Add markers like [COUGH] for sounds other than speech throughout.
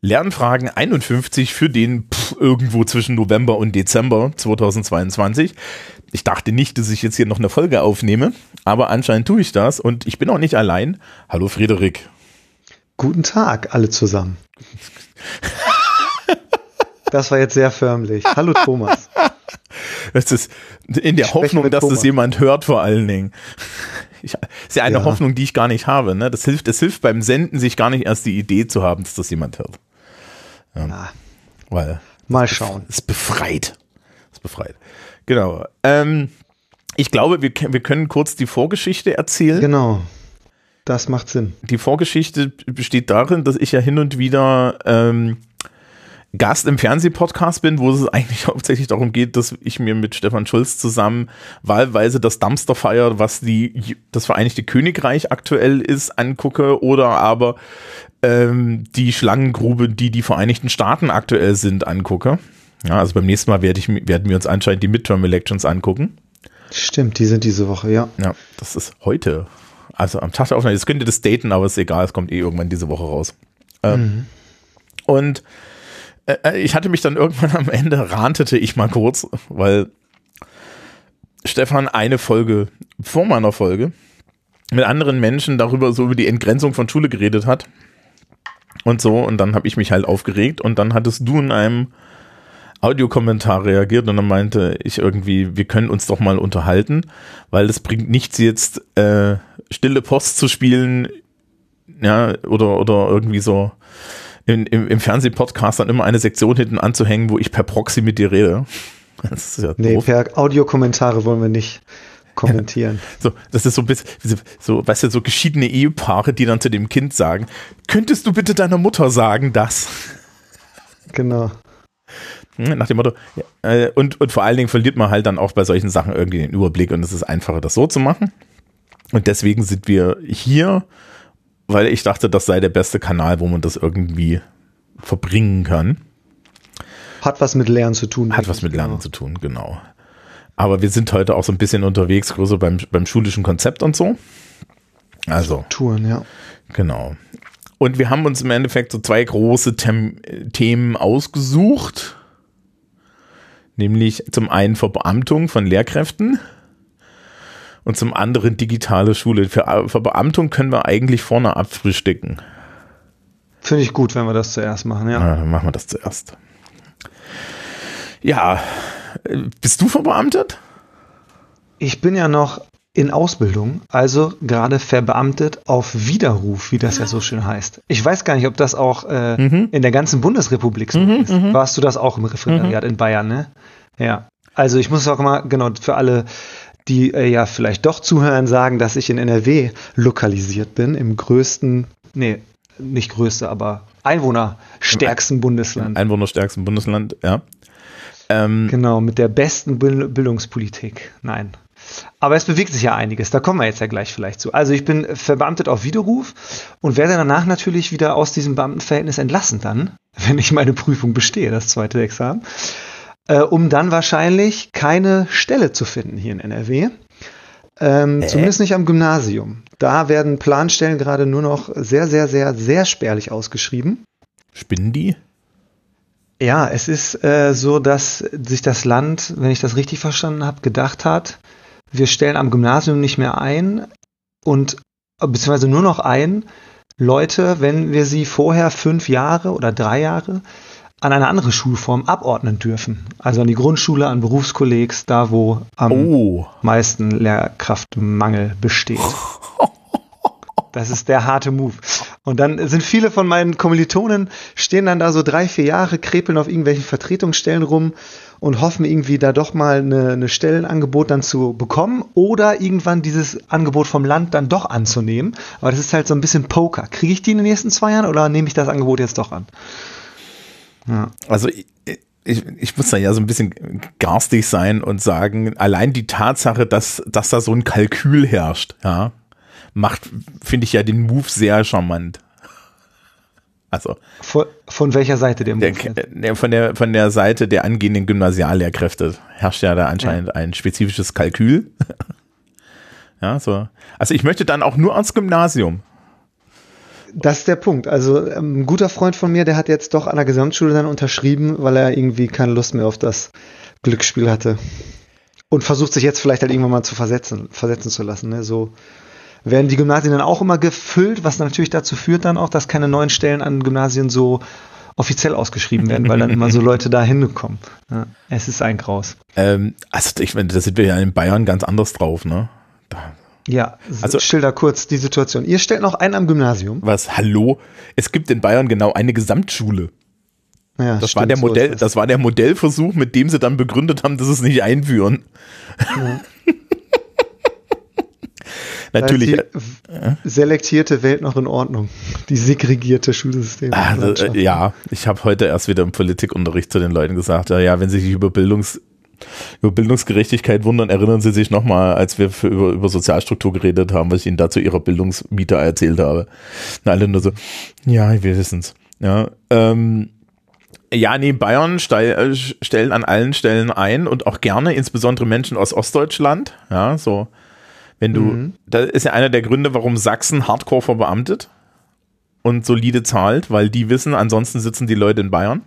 Lernfragen 51 für den pff, irgendwo zwischen November und Dezember 2022. Ich dachte nicht, dass ich jetzt hier noch eine Folge aufnehme, aber anscheinend tue ich das und ich bin auch nicht allein. Hallo Friederik. Guten Tag, alle zusammen. Das war jetzt sehr förmlich. Hallo Thomas. Das ist in der Hoffnung, dass Thomas. das jemand hört, vor allen Dingen. Ich, das ist ja eine ja. Hoffnung, die ich gar nicht habe. Ne? Das hilft, das hilft beim Senden, sich gar nicht erst die Idee zu haben, dass das jemand hört. Ja. Weil Mal schauen. Es befreit. Es befreit. Genau. Ähm, ich glaube, wir, wir können kurz die Vorgeschichte erzählen. Genau. Das macht Sinn. Die Vorgeschichte besteht darin, dass ich ja hin und wieder ähm, Gast im Fernsehpodcast bin, wo es eigentlich [LAUGHS] hauptsächlich darum geht, dass ich mir mit Stefan Schulz zusammen wahlweise das Dumpster Fire, was die, das Vereinigte Königreich aktuell ist, angucke oder aber ähm, die Schlangengrube, die die Vereinigten Staaten aktuell sind, angucke. Ja, also beim nächsten Mal werde ich, werden wir uns anscheinend die Midterm Elections angucken. Stimmt, die sind diese Woche, ja. Ja, das ist heute. Also am Tag der Aufnahme. Jetzt könnte das daten, aber ist egal, es kommt eh irgendwann diese Woche raus. Ähm, mhm. Und äh, äh, ich hatte mich dann irgendwann am Ende, rantete ich mal kurz, weil Stefan eine Folge vor meiner Folge mit anderen Menschen darüber so über die Entgrenzung von Schule geredet hat und so und dann habe ich mich halt aufgeregt und dann hattest du in einem Audiokommentar reagiert und dann meinte ich irgendwie, wir können uns doch mal unterhalten, weil es bringt nichts jetzt äh, stille Post zu spielen, ja, oder, oder irgendwie so in, im, im Fernsehpodcast dann immer eine Sektion hinten anzuhängen, wo ich per Proxy mit dir rede. [LAUGHS] Das ist ja nee, doof. per Audiokommentare wollen wir nicht kommentieren. [LAUGHS] So, das ist so ein bisschen, so, weißt du, so geschiedene Ehepaare, die dann zu dem Kind sagen, könntest du bitte deiner Mutter sagen, das? Genau. Hm, nach dem Motto, äh, und, und vor allen Dingen verliert man halt dann auch bei solchen Sachen irgendwie den Überblick und es ist einfacher, das so zu machen. Und deswegen sind wir hier weil ich dachte, das sei der beste Kanal, wo man das irgendwie verbringen kann. Hat was mit Lernen zu tun. Hat was mit Lernen genau. zu tun, genau. Aber wir sind heute auch so ein bisschen unterwegs, größer beim, beim schulischen Konzept und so. Also. Touren, ja. Genau. Und wir haben uns im Endeffekt so zwei große Them Themen ausgesucht. Nämlich zum einen Verbeamtung von Lehrkräften und zum anderen digitale Schule. Für, für Beamtung können wir eigentlich vorne abfrühstücken. Finde ich gut, wenn wir das zuerst machen, ja. ja. Dann machen wir das zuerst. Ja, bist du verbeamtet? Ich bin ja noch in Ausbildung, also gerade verbeamtet auf Widerruf, wie das ja so schön heißt. Ich weiß gar nicht, ob das auch äh, mhm. in der ganzen Bundesrepublik so mhm, ist. Mhm. Warst du das auch im Referendariat mhm. in Bayern, ne? Ja. Also ich muss auch mal, genau, für alle die äh, ja vielleicht doch zuhören, sagen, dass ich in NRW lokalisiert bin, im größten, nee, nicht größte, aber einwohnerstärksten Bundesland. Einwohnerstärksten Bundesland, ja. Ähm, genau, mit der besten Bildungspolitik. Nein. Aber es bewegt sich ja einiges, da kommen wir jetzt ja gleich vielleicht zu. Also ich bin verbeamtet auf Widerruf und werde danach natürlich wieder aus diesem Beamtenverhältnis entlassen dann, [LAUGHS] wenn ich meine Prüfung bestehe, das zweite Examen äh, um dann wahrscheinlich keine Stelle zu finden hier in NRW. Ähm, äh? Zumindest nicht am Gymnasium. Da werden Planstellen gerade nur noch sehr, sehr, sehr, sehr spärlich ausgeschrieben. Spinnen die? Ja, es ist äh, so, dass sich das Land, wenn ich das richtig verstanden habe, gedacht hat, wir stellen am Gymnasium nicht mehr ein und beziehungsweise nur noch ein Leute, wenn wir sie vorher fünf Jahre oder drei Jahre an eine andere Schulform abordnen dürfen. Also an die Grundschule, an Berufskollegs, da wo am oh. meisten Lehrkraftmangel besteht. [LAUGHS] Das ist der harte Move. Und dann sind viele von meinen Kommilitonen, stehen dann da so drei, vier Jahre, krepeln auf irgendwelchen Vertretungsstellen rum und hoffen irgendwie da doch mal eine, eine Stellenangebot dann zu bekommen oder irgendwann dieses Angebot vom Land dann doch anzunehmen. Aber das ist halt so ein bisschen Poker. Kriege ich die in den nächsten zwei Jahren oder nehme ich das Angebot jetzt doch an? Ja. Also ich, ich, muss da ja so ein bisschen garstig sein und sagen, allein die Tatsache, dass, dass da so ein Kalkül herrscht, ja, macht, finde ich ja den Move sehr charmant. Also von, von welcher Seite der Move? Der, von, der, von der Seite der angehenden Gymnasiallehrkräfte herrscht ja da anscheinend ja. ein spezifisches Kalkül. [LAUGHS] ja, so. Also ich möchte dann auch nur ans Gymnasium. Das ist der Punkt. Also ähm, ein guter Freund von mir, der hat jetzt doch an der Gesamtschule dann unterschrieben, weil er irgendwie keine Lust mehr auf das Glücksspiel hatte. Und versucht sich jetzt vielleicht halt irgendwann mal zu versetzen, versetzen zu lassen. Ne? So werden die Gymnasien dann auch immer gefüllt, was natürlich dazu führt dann auch, dass keine neuen Stellen an Gymnasien so offiziell ausgeschrieben werden, weil dann immer so Leute da hinkommen. Ja, es ist ein Graus. Ähm, also ich meine, da sind wir ja in Bayern ganz anders drauf, ne? Da. Ja, also schilder kurz die Situation. Ihr stellt noch einen am Gymnasium. Was? Hallo? Es gibt in Bayern genau eine Gesamtschule. Ja, das stimmt, war der Modell, so das. das. war der Modellversuch, mit dem sie dann begründet haben, dass sie es nicht einführen. Ja. [LAUGHS] Natürlich. Die selektierte Welt noch in Ordnung. Die segregierte Schulsystem. Also, äh, ja, ich habe heute erst wieder im Politikunterricht zu den Leuten gesagt, ja, ja wenn sie sich über Bildungs über Bildungsgerechtigkeit wundern, erinnern Sie sich nochmal, als wir für, über, über Sozialstruktur geredet haben, was ich Ihnen dazu Ihrer Bildungsmieter erzählt habe. Na, alle nur so, ja, wir wissen's. Ja, ähm, ja, nee, Bayern stell, stellen an allen Stellen ein und auch gerne, insbesondere Menschen aus Ostdeutschland. Ja, so wenn du, mhm. da ist ja einer der Gründe, warum Sachsen hardcore verbeamtet und solide zahlt, weil die wissen, ansonsten sitzen die Leute in Bayern.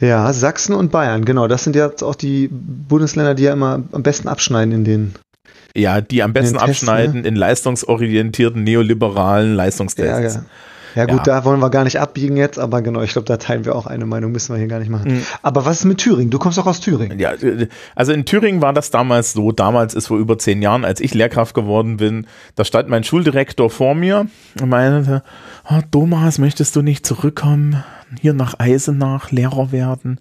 Ja, Sachsen und Bayern, genau. Das sind ja auch die Bundesländer, die ja immer am besten abschneiden in den. Ja, die am besten Tests, abschneiden ne? in leistungsorientierten, neoliberalen Leistungstests. Ja, ja. Ja gut, ja. da wollen wir gar nicht abbiegen jetzt, aber genau, ich glaube, da teilen wir auch eine Meinung, müssen wir hier gar nicht machen. Mhm. Aber was ist mit Thüringen? Du kommst doch aus Thüringen. Ja, also in Thüringen war das damals so, damals ist vor über zehn Jahren, als ich Lehrkraft geworden bin, da stand mein Schuldirektor vor mir und meinte, oh, Thomas, möchtest du nicht zurückkommen, hier nach Eisenach Lehrer werden?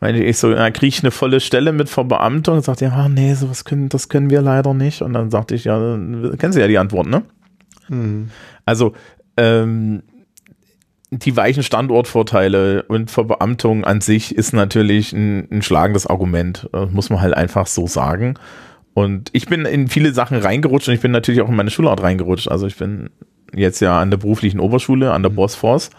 Meine ich so, da kriege ich eine volle Stelle mit Verbeamtung und sagte, ja, nee, sowas können, das können wir leider nicht. Und dann sagte ich, ja, kennen Sie ja die Antwort, ne? Mhm. Also ähm, die weichen Standortvorteile und Verbeamtung an sich ist natürlich ein, ein schlagendes Argument, das muss man halt einfach so sagen. Und ich bin in viele Sachen reingerutscht und ich bin natürlich auch in meine Schulart reingerutscht. Also ich bin jetzt ja an der beruflichen Oberschule, an der mhm. Bosphorus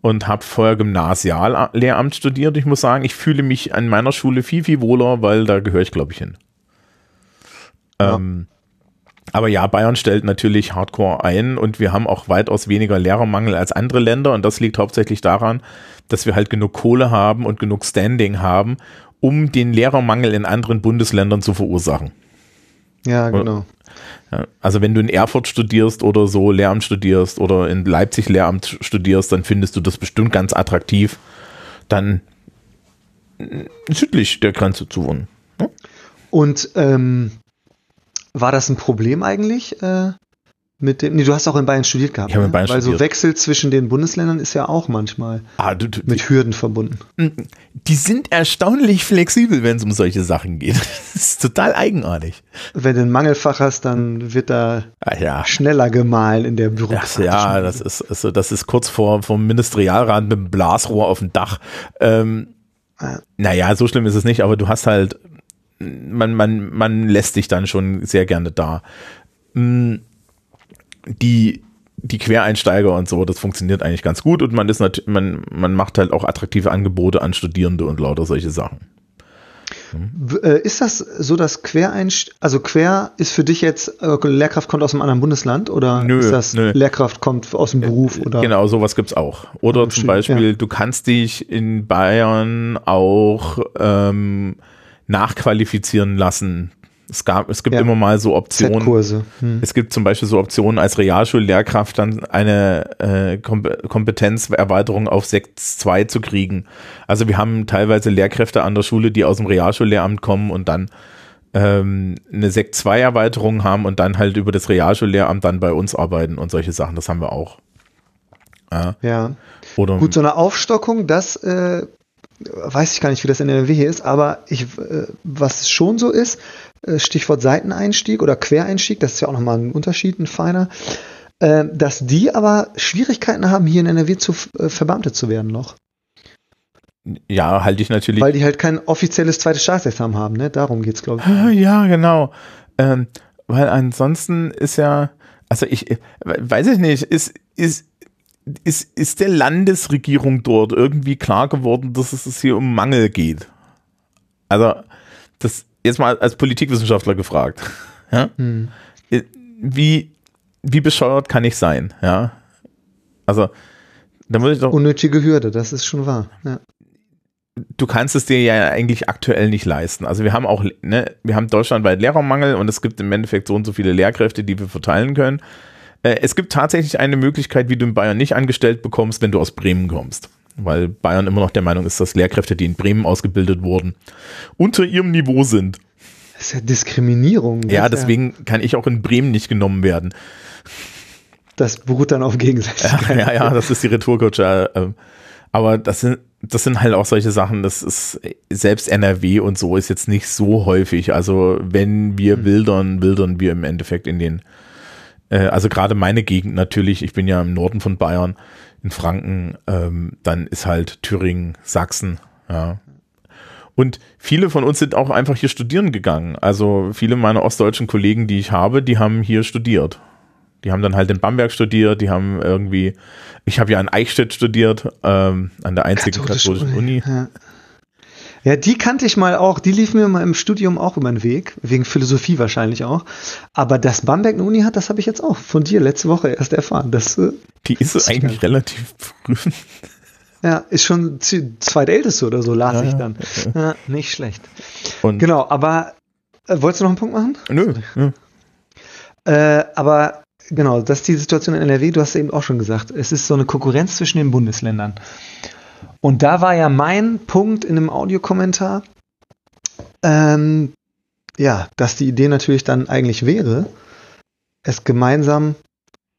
und habe vorher Gymnasiallehramt studiert. Ich muss sagen, ich fühle mich an meiner Schule viel, viel wohler, weil da gehöre ich, glaube ich, hin. Ja. Ähm, aber ja, Bayern stellt natürlich Hardcore ein und wir haben auch weitaus weniger Lehrermangel als andere Länder und das liegt hauptsächlich daran, dass wir halt genug Kohle haben und genug Standing haben, um den Lehrermangel in anderen Bundesländern zu verursachen. Ja, genau. also wenn du in Erfurt studierst oder so Lehramt studierst oder in Leipzig Lehramt studierst, dann findest du das bestimmt ganz attraktiv, dann südlich der Grenze zu wohnen. Und ähm, war das ein Problem eigentlich? Äh, mit dem, nee, du hast auch in Bayern studiert gehabt. Ich habe in ne? Bayern ne? Weil studiert. so Wechsel zwischen den Bundesländern ist ja auch manchmal ah, du, du, mit Hürden verbunden. Mm, die sind erstaunlich flexibel, wenn es um solche Sachen geht. [LAUGHS] Das ist total eigenartig. Wenn du ein Mangelfach hast, dann wird da ah, ja. schneller gemahlen in der Bürokratie. Ja, das ist, also das ist kurz vor vom Ministerialrat mit dem Blasrohr auf dem Dach. Ähm, ah. Naja, so schlimm ist es nicht, aber du hast halt man, man, man lässt sich dann schon sehr gerne da. Mm, die, die Quereinsteiger und so, das funktioniert eigentlich ganz gut und man ist natürlich, man, man macht halt auch attraktive Angebote an Studierende und lauter solche Sachen. Hm. Ist das so, dass Quereinst also Quer ist für dich jetzt, äh, Lehrkraft kommt aus einem anderen Bundesland oder nö, ist das nö. Lehrkraft kommt aus dem Beruf? Oder? Genau, sowas gibt es auch. Oder zum Beispiel, ja. du kannst dich in Bayern auch ähm, nachqualifizieren lassen. Es gab, es gibt ja. immer mal so Optionen. Hm. Es gibt zum Beispiel so Optionen als Realschullehrkraft dann eine äh, Kompetenzerweiterung auf 6.2 zu kriegen. Also wir haben teilweise Lehrkräfte an der Schule, die aus dem Realschullehramt kommen und dann ähm, eine Sekt 2 Erweiterung haben und dann halt über das Realschullehramt dann bei uns arbeiten und solche Sachen. Das haben wir auch. Ja. ja. Oder Gut, so eine Aufstockung, das äh, weiß ich gar nicht, wie das in NRW hier ist, aber ich, äh, was schon so ist, äh, Stichwort Seiteneinstieg oder Quereinstieg, das ist ja auch nochmal ein Unterschied, ein feiner, äh, dass die aber Schwierigkeiten haben, hier in NRW zu verbeamtet zu werden noch. Ja, halte ich natürlich. Weil die halt kein offizielles zweites Staatsexamen haben, ne? Darum geht's, glaube ich. Ah, ja, genau. Ähm, weil ansonsten ist ja, also ich, weiß ich nicht, ist, ist, ist, ist der Landesregierung dort irgendwie klar geworden, dass es hier um Mangel geht? Also, das jetzt mal als Politikwissenschaftler gefragt. Ja? Hm. Wie, wie bescheuert kann ich sein, ja? Also, da muss ich doch. Unnötige Hürde, das ist schon wahr. Ja. Du kannst es dir ja eigentlich aktuell nicht leisten. Also wir haben auch, ne, wir haben deutschlandweit Lehrermangel und es gibt im Endeffekt so und so viele Lehrkräfte, die wir verteilen können. Äh, es gibt tatsächlich eine Möglichkeit, wie du in Bayern nicht angestellt bekommst, wenn du aus Bremen kommst. Weil Bayern immer noch der Meinung ist, dass Lehrkräfte, die in Bremen ausgebildet wurden, unter ihrem Niveau sind. Das ist ja Diskriminierung. Ja, Das ist deswegen kann ich auch in Bremen nicht genommen werden. Das beruht dann auf Gegenseitigkeit. Ja, ja, das ist die Retourkutsche. äh, Aber das sind, das sind halt auch solche Sachen, das ist, selbst NRW und so ist jetzt nicht so häufig. Also wenn wir wildern, wildern wir im Endeffekt in den, äh, also gerade meine Gegend natürlich, ich bin ja im Norden von Bayern, in Franken, ähm, dann ist halt Thüringen, Sachsen, ja. Und viele von uns sind auch einfach hier studieren gegangen. Also viele meiner ostdeutschen Kollegen, die ich habe, die haben hier studiert. Die haben dann halt in Bamberg studiert, die haben irgendwie, ich habe ja in Eichstätt studiert, ähm, an der einzigen Katholische katholischen Uni. Ja. Ja, die kannte ich mal auch, die lief mir mal im Studium auch über den Weg, wegen Philosophie wahrscheinlich auch. Aber dass Bamberg eine Uni hat, das habe ich jetzt auch von dir letzte Woche erst erfahren. Das äh, Die ist ich eigentlich gar relativ früh. [LAUGHS] ja, ist schon zweitälteste oder so, las Ja, ich dann. Ja, nicht schlecht. Und Genau, aber äh, wolltest du noch einen Punkt machen? nö, nö. Äh, aber genau, das ist die Situation in NRW, du hast eben auch schon gesagt, es ist so eine Konkurrenz zwischen den Bundesländern. Und da war ja mein Punkt in einem Audiokommentar, ähm, ja, dass die Idee natürlich dann eigentlich wäre, es gemeinsam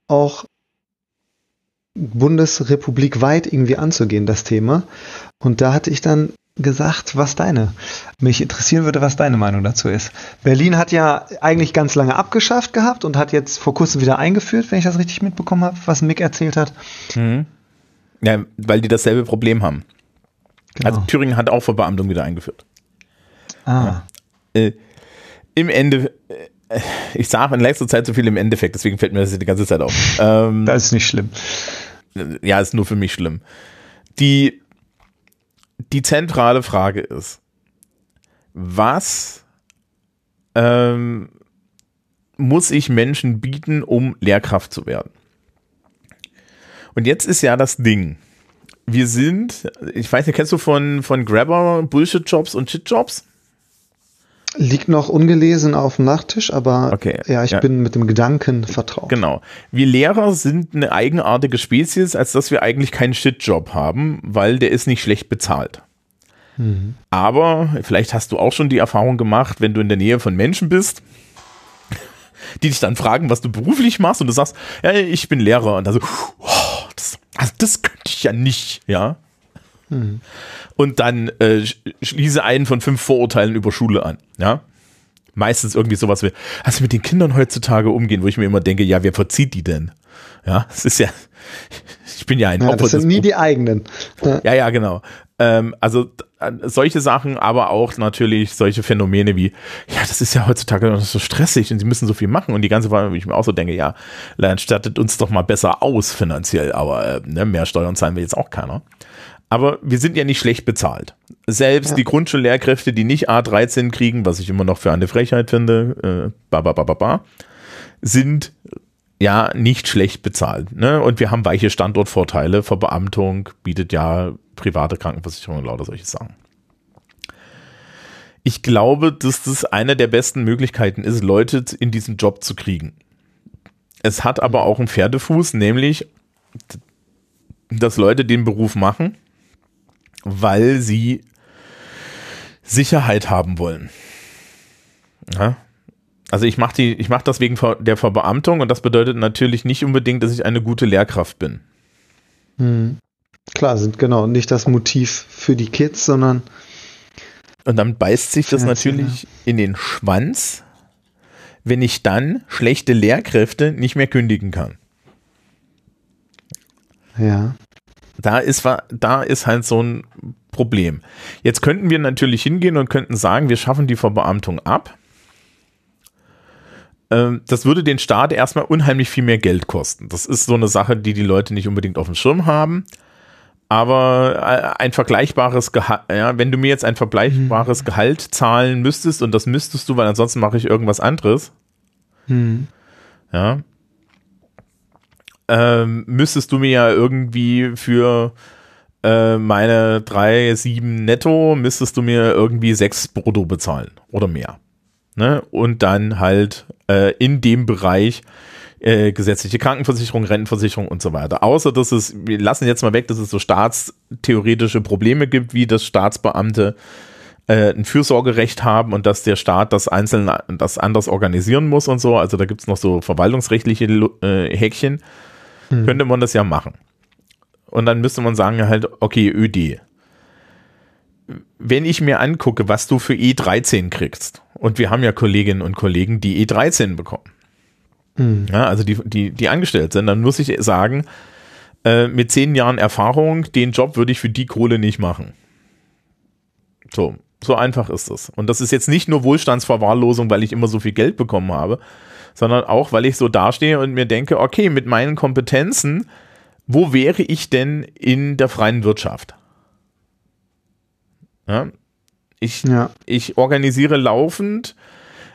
auch bundesrepublikweit irgendwie anzugehen, das Thema. Und da hatte ich dann gesagt, was deine, mich interessieren würde, was deine Meinung dazu ist. Berlin hat ja eigentlich ganz lange abgeschafft gehabt und hat jetzt vor kurzem wieder eingeführt, wenn ich das richtig mitbekommen habe, was Mick erzählt hat. Mhm. Ja, weil die dasselbe Problem haben. Genau. Also Thüringen hat auch Verbeamtung wieder eingeführt. ah, Äh, Im Ende, äh, ich sage in letzter Zeit so viel im Endeffekt, deswegen fällt mir das die ganze Zeit auf. [LAUGHS] Ähm, das ist nicht schlimm. ja, ist nur für mich schlimm. Die, die zentrale Frage ist, was ähm, muss ich Menschen bieten, um Lehrkraft zu werden? Und jetzt ist ja das Ding. Wir sind, ich weiß nicht, kennst du von, von Grabber Bullshit-Jobs und Shit-Jobs? Liegt noch ungelesen auf dem Nachttisch, aber Okay, ja, ich ja. bin mit dem Gedanken vertraut. Genau. Wir Lehrer sind eine eigenartige Spezies, als dass wir eigentlich keinen Shit-Job haben, weil der ist nicht schlecht bezahlt. Aber vielleicht hast du auch schon die Erfahrung gemacht, wenn du in der Nähe von Menschen bist, [LAUGHS] die dich dann fragen, was du beruflich machst und du sagst, ja, ich bin Lehrer und dann so, oh, das, also das könnte ich ja nicht, ja. Und dann äh, sch- schließe einen von fünf Vorurteilen über Schule an, ja. Meistens irgendwie sowas wie, also mit den Kindern heutzutage umgehen, wo ich mir immer denke, ja, wer verzieht die denn? Ja, es ist ja, [LAUGHS] ich bin ja ein Ja, Opfer das sind nie die eigenen. Ja. ja, genau. Ähm, also solche Sachen, aber auch natürlich solche Phänomene wie, ja, das ist ja heutzutage noch so stressig und sie müssen so viel machen und die ganze Weile, wo ich mir auch so denke, ja, dann stattet uns doch mal besser aus finanziell, aber äh, ne, mehr Steuern zahlen wir jetzt auch keiner. Aber wir sind ja nicht schlecht bezahlt. Selbst Ja. die Grundschullehrkräfte, die nicht A13 kriegen, was ich immer noch für eine Frechheit finde, äh, ba, ba, ba, ba, ba, sind ja nicht schlecht bezahlt. Ne? Und wir haben weiche Standortvorteile. Verbeamtung bietet ja private Krankenversicherung und lauter solche Sachen. Ich glaube, dass das eine der besten Möglichkeiten ist, Leute in diesen Job zu kriegen. Es hat aber auch einen Pferdefuß, nämlich, dass Leute den Beruf machen, weil sie Sicherheit haben wollen. Ja? Also ich mache die, ich mache das wegen der Verbeamtung und das bedeutet natürlich nicht unbedingt, dass ich eine gute Lehrkraft bin. Hm. Klar, sind genau nicht das Motiv für die Kids, sondern Und dann beißt sich das natürlich in den Schwanz, wenn ich dann schlechte Lehrkräfte nicht mehr kündigen kann. ja. Da ist, da ist halt so ein Problem. Jetzt könnten wir natürlich hingehen und könnten sagen, wir schaffen die Verbeamtung ab. Ähm, Das würde den Staat erstmal unheimlich viel mehr Geld kosten. Das ist so eine Sache, die die Leute nicht unbedingt auf dem Schirm haben. Aber äh, ein vergleichbares Gehalt, ja, wenn du mir jetzt ein vergleichbares Gehalt zahlen müsstest, und das müsstest du, weil ansonsten mache ich irgendwas anderes, Hm. ja, ähm, müsstest du mir ja irgendwie für äh, meine drei, sieben netto, müsstest du mir irgendwie sechs brutto bezahlen oder mehr. Ne? Und dann halt äh, in dem Bereich äh, gesetzliche Krankenversicherung, Rentenversicherung und so weiter. Außer dass es, wir lassen jetzt mal weg, dass es so staatstheoretische Probleme gibt, wie das Staatsbeamte äh, ein Fürsorgerecht haben und dass der Staat das einzeln das anders organisieren muss und so. Also da gibt es noch so verwaltungsrechtliche äh, Häkchen. Hm. Könnte man das ja machen. Und dann müsste man sagen halt, okay, ÖD. Wenn ich mir angucke, was du für E13 kriegst, und wir haben ja Kolleginnen und Kollegen, die E13 bekommen, hm. ja, also die, die, die angestellt sind, dann muss ich sagen, äh, mit zehn Jahren Erfahrung, den Job würde ich für die Kohle nicht machen. So, so einfach ist es. Und das ist jetzt nicht nur Wohlstandsverwahrlosung, weil ich immer so viel Geld bekommen habe, sondern auch, weil ich so dastehe und mir denke, okay, mit meinen Kompetenzen, wo wäre ich denn in der freien Wirtschaft? Ja, ich, ja. ich organisiere laufend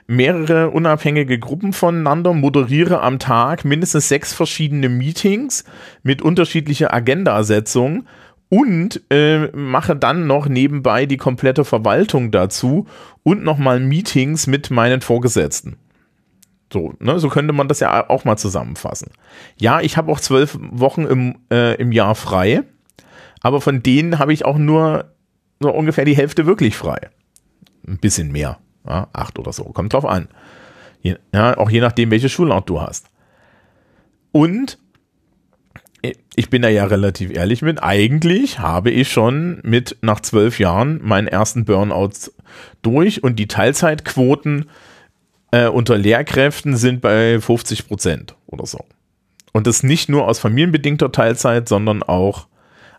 mehrere unabhängige Gruppen voneinander, moderiere am Tag mindestens sechs verschiedene Meetings mit unterschiedlicher Agendasetzung und äh, mache dann noch nebenbei die komplette Verwaltung dazu und nochmal Meetings mit meinen Vorgesetzten. So, ne, so könnte man das ja auch mal zusammenfassen. Ja, ich habe auch zwölf Wochen im, äh, im Jahr frei, aber von denen habe ich auch nur so ungefähr die Hälfte wirklich frei. Ein bisschen mehr, ja, acht oder so, kommt drauf an. Je, ja, auch je nachdem, welche Schulart du hast. Und ich bin da ja relativ ehrlich mit, eigentlich habe ich schon mit nach zwölf Jahren meinen ersten Burnout durch und die Teilzeitquoten äh, unter Lehrkräften sind bei 50 Prozent oder so. Und das nicht nur aus familienbedingter Teilzeit, sondern auch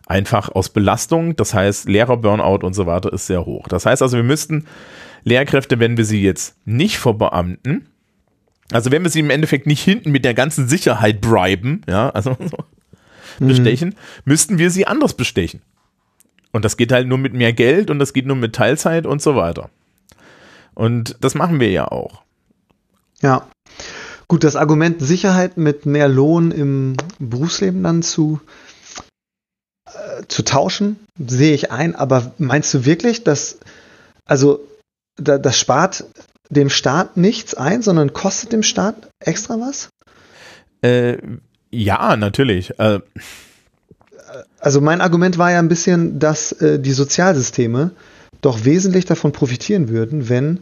einfach aus Belastung. Das heißt, Lehrer-Burnout und so weiter ist sehr hoch. Das heißt also, wir müssten Lehrkräfte, wenn wir sie jetzt nicht verbeamten, also wenn wir sie im Endeffekt nicht hinten mit der ganzen Sicherheit briben, ja, also [LAUGHS] Mhm. bestechen, mhm. müssten wir sie anders bestechen. Und das geht halt nur mit mehr Geld und das geht nur mit Teilzeit und so weiter. Und das machen wir ja auch. Ja. Gut, das Argument Sicherheit mit mehr Lohn im Berufsleben dann zu, äh, zu tauschen, sehe ich ein. Aber meinst du wirklich, dass, also, da, das spart dem Staat nichts ein, sondern kostet dem Staat extra was? Äh, ja, natürlich. Äh. Also mein Argument war ja ein bisschen, dass äh, die Sozialsysteme doch wesentlich davon profitieren würden, wenn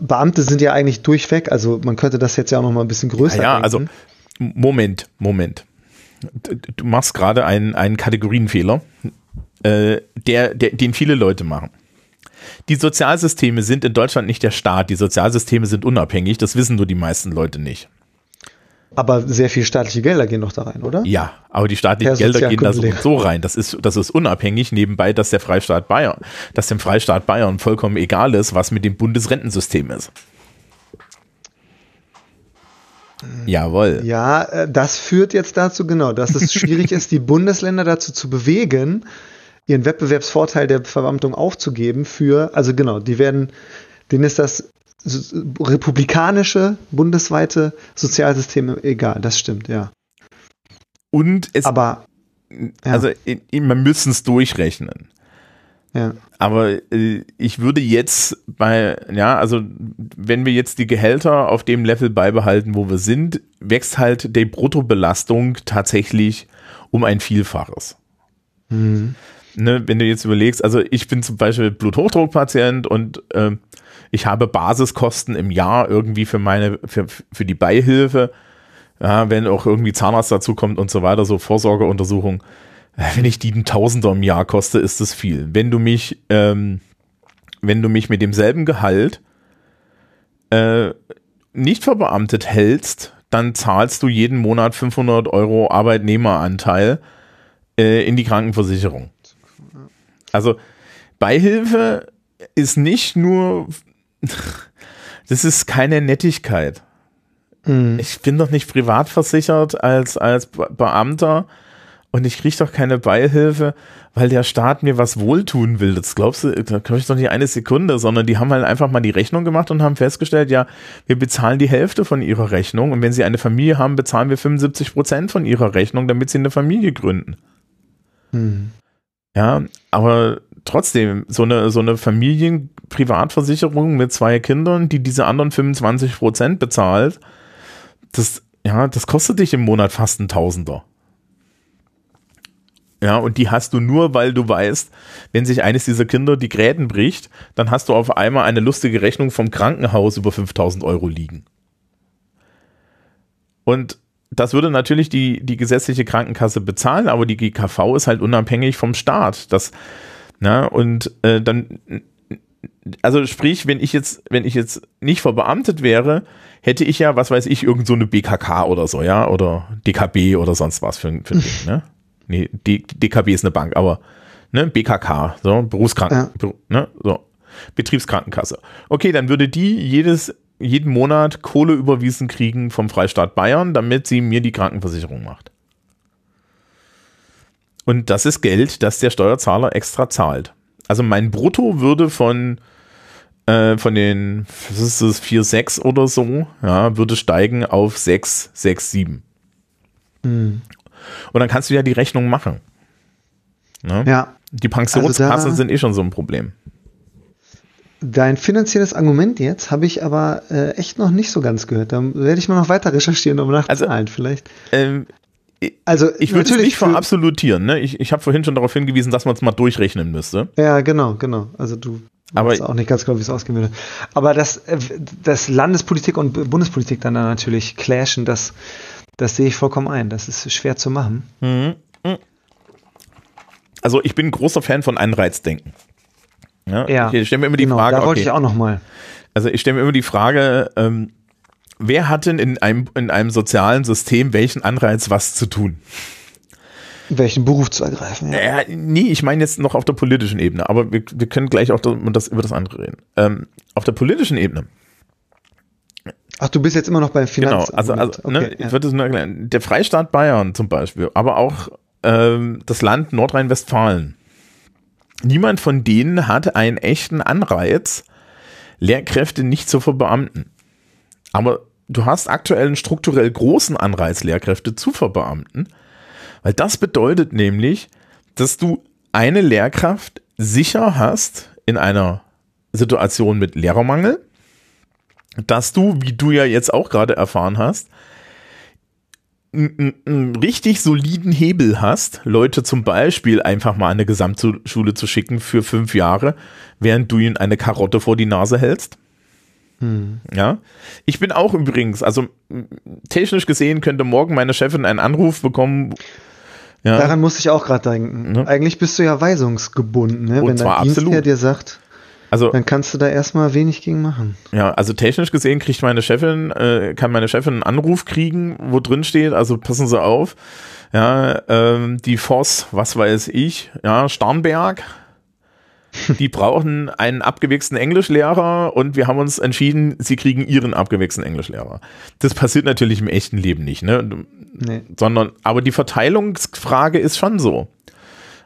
Beamte sind ja eigentlich durchweg, also man könnte das jetzt ja auch noch mal ein bisschen größer Ja, ja also Moment, Moment. Du machst gerade einen, einen Kategorienfehler, äh, der, der, den viele Leute machen. Die Sozialsysteme sind in Deutschland nicht der Staat, die Sozialsysteme sind unabhängig, das wissen nur die meisten Leute nicht. Aber sehr viel staatliche Gelder gehen doch da rein, oder? Ja, aber die staatlichen Gelder gehen da so, so rein. Das ist, das ist unabhängig nebenbei, dass der Freistaat Bayern, dass dem Freistaat Bayern vollkommen egal ist, was mit dem Bundesrentensystem ist. Jawohl. Ja, äh, das führt jetzt dazu, genau, dass es schwierig ist, die Bundesländer dazu zu bewegen, ihren Wettbewerbsvorteil der Verwaltung aufzugeben für, also genau, die werden, denen ist das republikanische, bundesweite Sozialsysteme egal, das stimmt, ja. Und es. Aber. Ja. Also, man müssen es durchrechnen. Ja. Aber äh, ich würde jetzt bei, ja, also wenn wir jetzt die Gehälter auf dem Level beibehalten, wo wir sind, wächst halt die Bruttobelastung tatsächlich um ein Vielfaches. Mhm. Ne, wenn du jetzt überlegst, also ich bin zum Beispiel Bluthochdruckpatient und äh, ich habe Basiskosten im Jahr irgendwie für meine, für, für die Beihilfe, ja, wenn auch irgendwie Zahnarzt dazu kommt und so weiter, so Vorsorgeuntersuchung. Wenn ich die einen Tausender im Jahr koste, ist das viel. Wenn du mich, ähm, wenn du mich mit demselben Gehalt äh, nicht verbeamtet hältst, dann zahlst du jeden Monat 500 Euro Arbeitnehmeranteil äh, in die Krankenversicherung. Also Beihilfe ist nicht nur [LAUGHS] das ist keine Nettigkeit. Mhm. Ich bin doch nicht privat versichert als, als Beamter und ich kriege doch keine Beihilfe, weil der Staat mir was wohltun will. Das glaubst du, da glaube ich doch nicht eine Sekunde, sondern die haben halt einfach mal die Rechnung gemacht und haben festgestellt, ja, wir bezahlen die Hälfte von ihrer Rechnung und wenn sie eine Familie haben, bezahlen wir 75 Prozent von ihrer Rechnung, damit sie eine Familie gründen. Hm. Ja, aber trotzdem, so eine, so eine Familienprivatversicherung mit zwei Kindern, die diese anderen 25 Prozent bezahlt, das, ja, das kostet dich im Monat fast ein Tausender. Ja, und die hast du nur, weil du weißt, wenn sich eines dieser Kinder die Gräten bricht, dann hast du auf einmal eine lustige Rechnung vom Krankenhaus über 5000 Euro liegen. Und das würde natürlich die, die gesetzliche Krankenkasse bezahlen, aber die GKV ist halt unabhängig vom Staat. Das, na, und äh, dann, also sprich, wenn ich jetzt, wenn ich jetzt nicht verbeamtet wäre, hätte ich ja, was weiß ich, irgend so eine BKK oder so, ja, oder DKB oder sonst was für, für ein Ding, ne? [LAUGHS] nee, D DKB ist eine Bank, aber ne, BKK, so, Berufskranken, ja. ne, so, Betriebskrankenkasse. Okay, dann würde die jedes, jeden Monat Kohle überwiesen kriegen vom Freistaat Bayern, damit sie mir die Krankenversicherung macht. Und das ist Geld, das der Steuerzahler extra zahlt. Also mein Brutto würde von, äh, von den, was ist das, 4,6 oder so, ja, würde steigen auf 6, 6, 7. Mhm. Und dann kannst du ja die Rechnung machen. Ne? Ja. Die Pensionskasse also sind eh schon so ein Problem. Dein finanzielles Argument jetzt habe ich aber äh, echt noch nicht so ganz gehört. Da werde ich mal noch weiter recherchieren, um nachzahlen also, vielleicht. Ähm, also ich würde es nicht verabsolutieren. Ne? Ich, ich habe vorhin schon darauf hingewiesen, dass man es mal durchrechnen müsste. Ja, genau, genau. Also du aber auch nicht ganz klar, wie es ausgehen würde. Aber dass, äh, dass Landespolitik und Bundespolitik dann, dann natürlich clashen, das das sehe ich vollkommen ein. Das ist schwer zu machen. Mhm. Also ich bin ein großer Fan von Anreizdenken. Ja, ja ich stelle mir immer die genau, Frage. Da wollte okay, ich auch noch mal. Also ich stelle mir immer die Frage, ähm, wer hat denn in einem, in einem sozialen System welchen Anreiz, was zu tun? Welchen Beruf zu ergreifen? Ja. Äh, nee, ich meine jetzt noch auf der politischen Ebene, aber wir, wir können gleich auch das, über das andere reden. Ähm, auf der politischen Ebene Ach, du bist jetzt immer noch beim Finanzamt. Genau, also, also okay, ne, ja. ich würde es nur erklären. Der Freistaat Bayern zum Beispiel, aber auch ähm, das Land Nordrhein-Westfalen. Niemand von denen hat einen echten Anreiz, Lehrkräfte nicht zu verbeamten. Aber du hast aktuell einen strukturell großen Anreiz, Lehrkräfte zu verbeamten, weil das bedeutet nämlich, dass du eine Lehrkraft sicher hast in einer Situation mit Lehrermangel dass du, wie du ja jetzt auch gerade erfahren hast, einen richtig soliden Hebel hast, Leute zum Beispiel einfach mal an eine Gesamtschule zu schicken für fünf Jahre, während du ihnen eine Karotte vor die Nase hältst. Hm. Ja, ich bin auch übrigens, also technisch gesehen könnte morgen meine Chefin einen Anruf bekommen. Ja. Daran muss ich auch gerade denken. Ne? Eigentlich bist du ja weisungsgebunden, ne? wenn dein Dienstherr dir sagt, also, dann kannst du da erstmal wenig gegen machen. Ja, also technisch gesehen kriegt meine Chefin, äh, kann meine Chefin einen Anruf kriegen, wo drin steht, also passen Sie auf, ja, ähm, die Voss, was weiß ich, ja, Starnberg, [LAUGHS] die brauchen einen abgewichsten Englischlehrer und wir haben uns entschieden, sie kriegen ihren abgewichsten Englischlehrer. Das passiert natürlich im echten Leben nicht, ne? Nee. Sondern, aber die Verteilungsfrage ist schon so.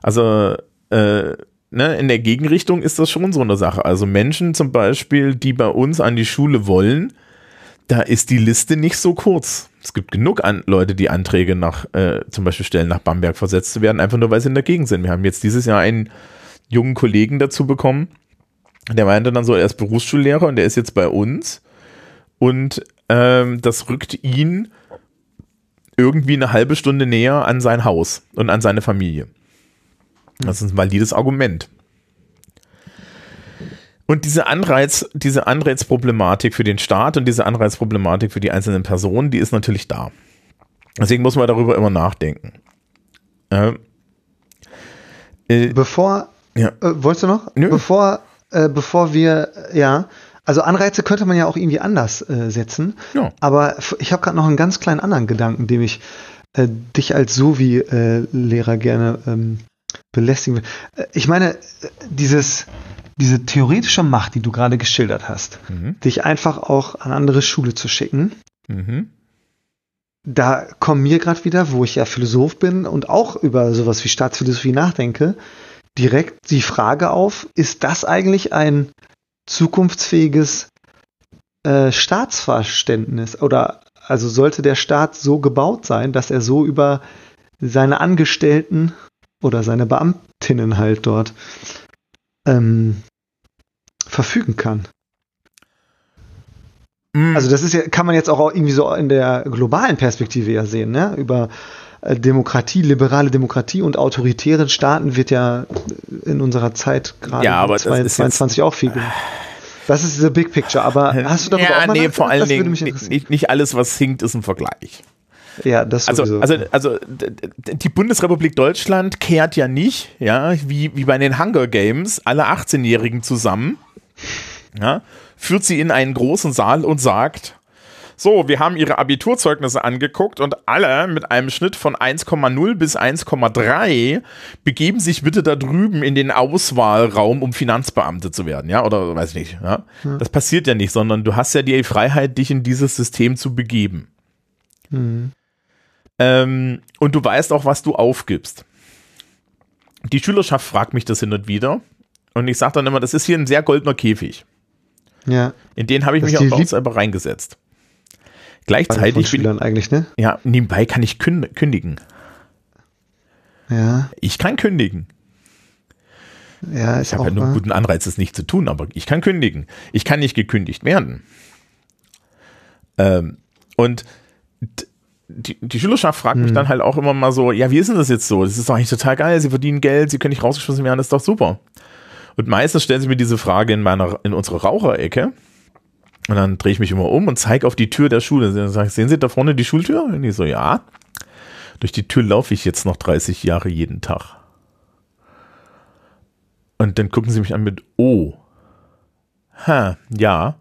Also, äh, ne, in der Gegenrichtung ist das schon so eine Sache. Also Menschen zum Beispiel, die bei uns an die Schule wollen, da ist die Liste nicht so kurz. Es gibt genug an Leute, die Anträge nach, äh, zum Beispiel stellen, nach Bamberg versetzt zu werden, einfach nur weil sie in der Gegend sind. Wir haben jetzt dieses Jahr einen jungen Kollegen dazu bekommen, der meinte dann so, er ist Berufsschullehrer und der ist jetzt bei uns. Und ähm, das rückt ihn irgendwie eine halbe Stunde näher an sein Haus und an seine Familie. Das ist ein valides Argument. Und diese Anreiz, diese Anreizproblematik für den Staat und diese Anreizproblematik für die einzelnen Personen, die ist natürlich da. Deswegen muss man darüber immer nachdenken. Ähm, äh, bevor, ja. äh, wolltest du noch? Nö. Bevor, äh, bevor wir, ja, also Anreize könnte man ja auch irgendwie anders äh, setzen. Ja. Aber ich habe gerade noch einen ganz kleinen anderen Gedanken, dem ich äh, dich als Sovi-Lehrer gerne ähm, belästigen will. Äh, ich meine, dieses, diese theoretische Macht, die du gerade geschildert hast, mhm. dich einfach auch an andere Schule zu schicken, mhm. da kommen mir gerade wieder, wo ich ja Philosoph bin und auch über sowas wie Staatsphilosophie nachdenke, direkt die Frage auf, ist das eigentlich ein zukunftsfähiges äh, Staatsverständnis? Oder also sollte der Staat so gebaut sein, dass er so über seine Angestellten oder seine Beamtinnen halt dort ähm, verfügen kann? Mhm. Also das ist ja, kann man jetzt auch irgendwie so in der globalen Perspektive ja sehen, ne? Über äh, Demokratie, liberale Demokratie und autoritären Staaten wird ja in unserer Zeit gerade ja, 2022 auch viel gemacht. Das ist the big picture, aber [LAUGHS] hast du darüber ja, auch mal nee, vor allen Dingen nicht, nicht alles, was hinkt, ist ein Vergleich. Ja, das also, sowieso. also, also die Bundesrepublik Deutschland kehrt ja nicht, ja, wie, wie bei den Hunger Games, alle 18-Jährigen zusammen, ja, führt sie in einen großen Saal und sagt, so, wir haben ihre Abiturzeugnisse angeguckt und alle mit einem Schnitt von 1,0 bis 1,3 begeben sich bitte da drüben in den Auswahlraum, um Finanzbeamte zu werden, ja, oder weiß ich nicht, ja? ja. Das passiert ja nicht, sondern du hast ja die Freiheit, dich in dieses System zu begeben. Mhm. Ähm, und du weißt auch, was du aufgibst. Die Schülerschaft fragt mich das hin und wieder. Und ich sage dann immer, das ist hier ein sehr goldener Käfig. Ja. In den habe ich das mich auch selber reingesetzt. Gleichzeitig. Schülern eigentlich, ne? Ja, nebenbei kann ich kündigen. Ja. Ich kann kündigen. Ja, ist ich habe ja nur einen guten Anreiz, das nicht zu tun, aber ich kann kündigen. Ich kann nicht gekündigt werden. Ähm, und die, die Schülerschaft fragt hm. mich dann halt auch immer mal so, ja, wie ist denn das jetzt so? Das ist doch eigentlich total geil, sie verdienen Geld, sie können nicht rausgeschmissen werden, das ist doch super. Und meistens stellen sie mir diese Frage in meiner, in unserer Raucherecke. Und dann drehe ich mich immer um und zeige auf die Tür der Schule. Dann sage ich, sehen Sie da vorne die Schultür? Und die so, ja. Durch die Tür laufe ich jetzt noch 30 Jahre jeden Tag. Und dann gucken sie mich an mit, oh. Ha, ja.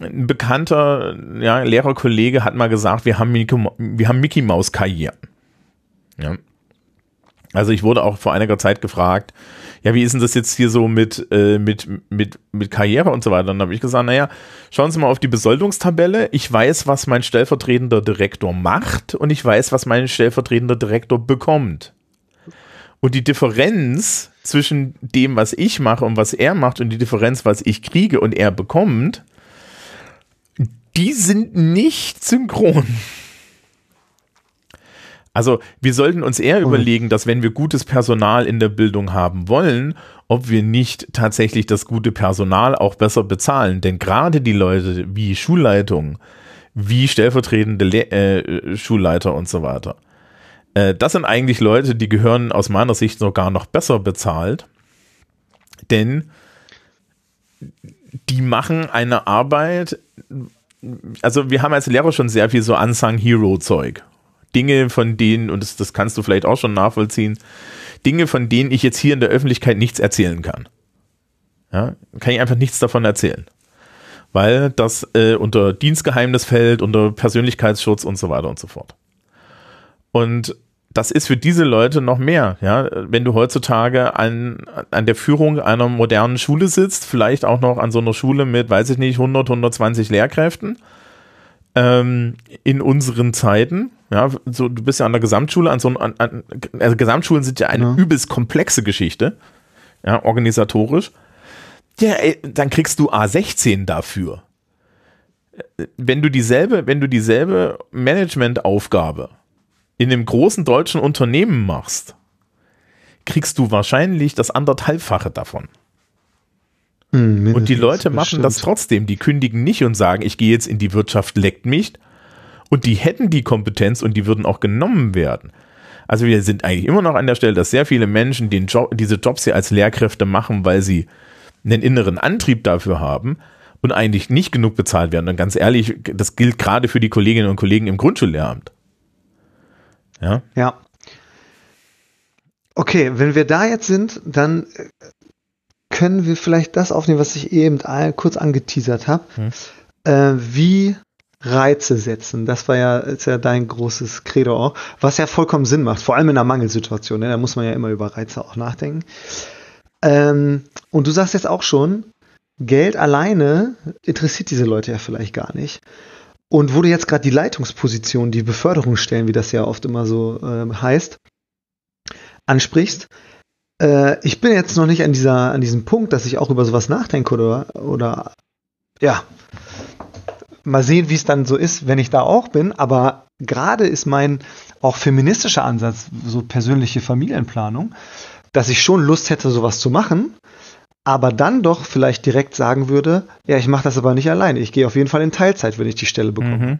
Ein bekannter ja, Lehrerkollege hat mal gesagt, wir haben Mickey, wir haben Mickey Maus Karrieren. Ja. Also ich wurde auch vor einiger Zeit gefragt, ja, wie ist denn das jetzt hier so mit, äh, mit, mit, mit Karriere und so weiter? Und dann habe ich gesagt, naja, schauen Sie mal auf die Besoldungstabelle. Ich weiß, was mein stellvertretender Direktor macht und ich weiß, was mein stellvertretender Direktor bekommt. Und die Differenz zwischen dem, was ich mache und was er macht und die Differenz, was ich kriege und er bekommt, die sind nicht synchron. Also wir sollten uns eher mhm. überlegen, dass wenn wir gutes Personal in der Bildung haben wollen, ob wir nicht tatsächlich das gute Personal auch besser bezahlen. Denn gerade die Leute wie Schulleitung, wie stellvertretende Le äh, Schulleiter und so weiter, äh, das sind eigentlich Leute, die gehören aus meiner Sicht sogar noch besser bezahlt. Denn die machen eine Arbeit, also wir haben als Lehrer schon sehr viel so Unsung Hero Zeug. Dinge, von denen, und das, das kannst du vielleicht auch schon nachvollziehen, Dinge, von denen ich jetzt hier in der Öffentlichkeit nichts erzählen kann. Ja, kann ich einfach nichts davon erzählen. Weil das äh, unter Dienstgeheimnis fällt, unter Persönlichkeitsschutz und so weiter und so fort. Und das ist für diese Leute noch mehr, ja. Wenn du heutzutage an, an der Führung einer modernen Schule sitzt, vielleicht auch noch an so einer Schule mit, weiß ich nicht, 100, 120 Lehrkräften, ähm, in unseren Zeiten, ja, so, du bist ja an der Gesamtschule, an so an, an, also Gesamtschulen sind ja eine ja. übelst komplexe Geschichte, ja, organisatorisch. Ja, ey, dann kriegst du A16 dafür. Wenn du dieselbe, wenn du dieselbe Managementaufgabe in einem großen deutschen Unternehmen machst, kriegst du wahrscheinlich das anderthalbfache davon. Hm, und die Leute machen das trotzdem. Die kündigen nicht und sagen, ich gehe jetzt in die Wirtschaft, leckt mich, und die hätten die Kompetenz und die würden auch genommen werden. Also wir sind eigentlich immer noch an der Stelle, dass sehr viele Menschen den Job, diese Jobs hier als Lehrkräfte machen, weil sie einen inneren Antrieb dafür haben und eigentlich nicht genug bezahlt werden. Und ganz ehrlich, das gilt gerade für die Kolleginnen und Kollegen im Grundschullehramt. Ja. Ja. Okay, wenn wir da jetzt sind, dann können wir vielleicht das aufnehmen, was ich eben kurz angeteasert habe. Hm. Äh, wie Reize setzen. Das war ja, ist ja dein großes Credo auch, was ja vollkommen Sinn macht, vor allem in einer Mangelsituation. Ne? Da muss man ja immer über Reize auch nachdenken. Ähm, und du sagst jetzt auch schon, Geld alleine interessiert diese Leute ja vielleicht gar nicht. Und wo du jetzt gerade die Leitungsposition, die Beförderungsstellen, wie das ja oft immer so äh, heißt, ansprichst, äh, ich bin jetzt noch nicht an dieser, an diesem Punkt, dass ich auch über sowas nachdenke oder, oder ja, mal sehen, wie es dann so ist, wenn ich da auch bin. Aber gerade ist mein auch feministischer Ansatz, so persönliche Familienplanung, dass ich schon Lust hätte, sowas zu machen, aber dann doch vielleicht direkt sagen würde, ja, ich mache das aber nicht alleine. Ich gehe auf jeden Fall in Teilzeit, wenn ich die Stelle bekomme. Mhm.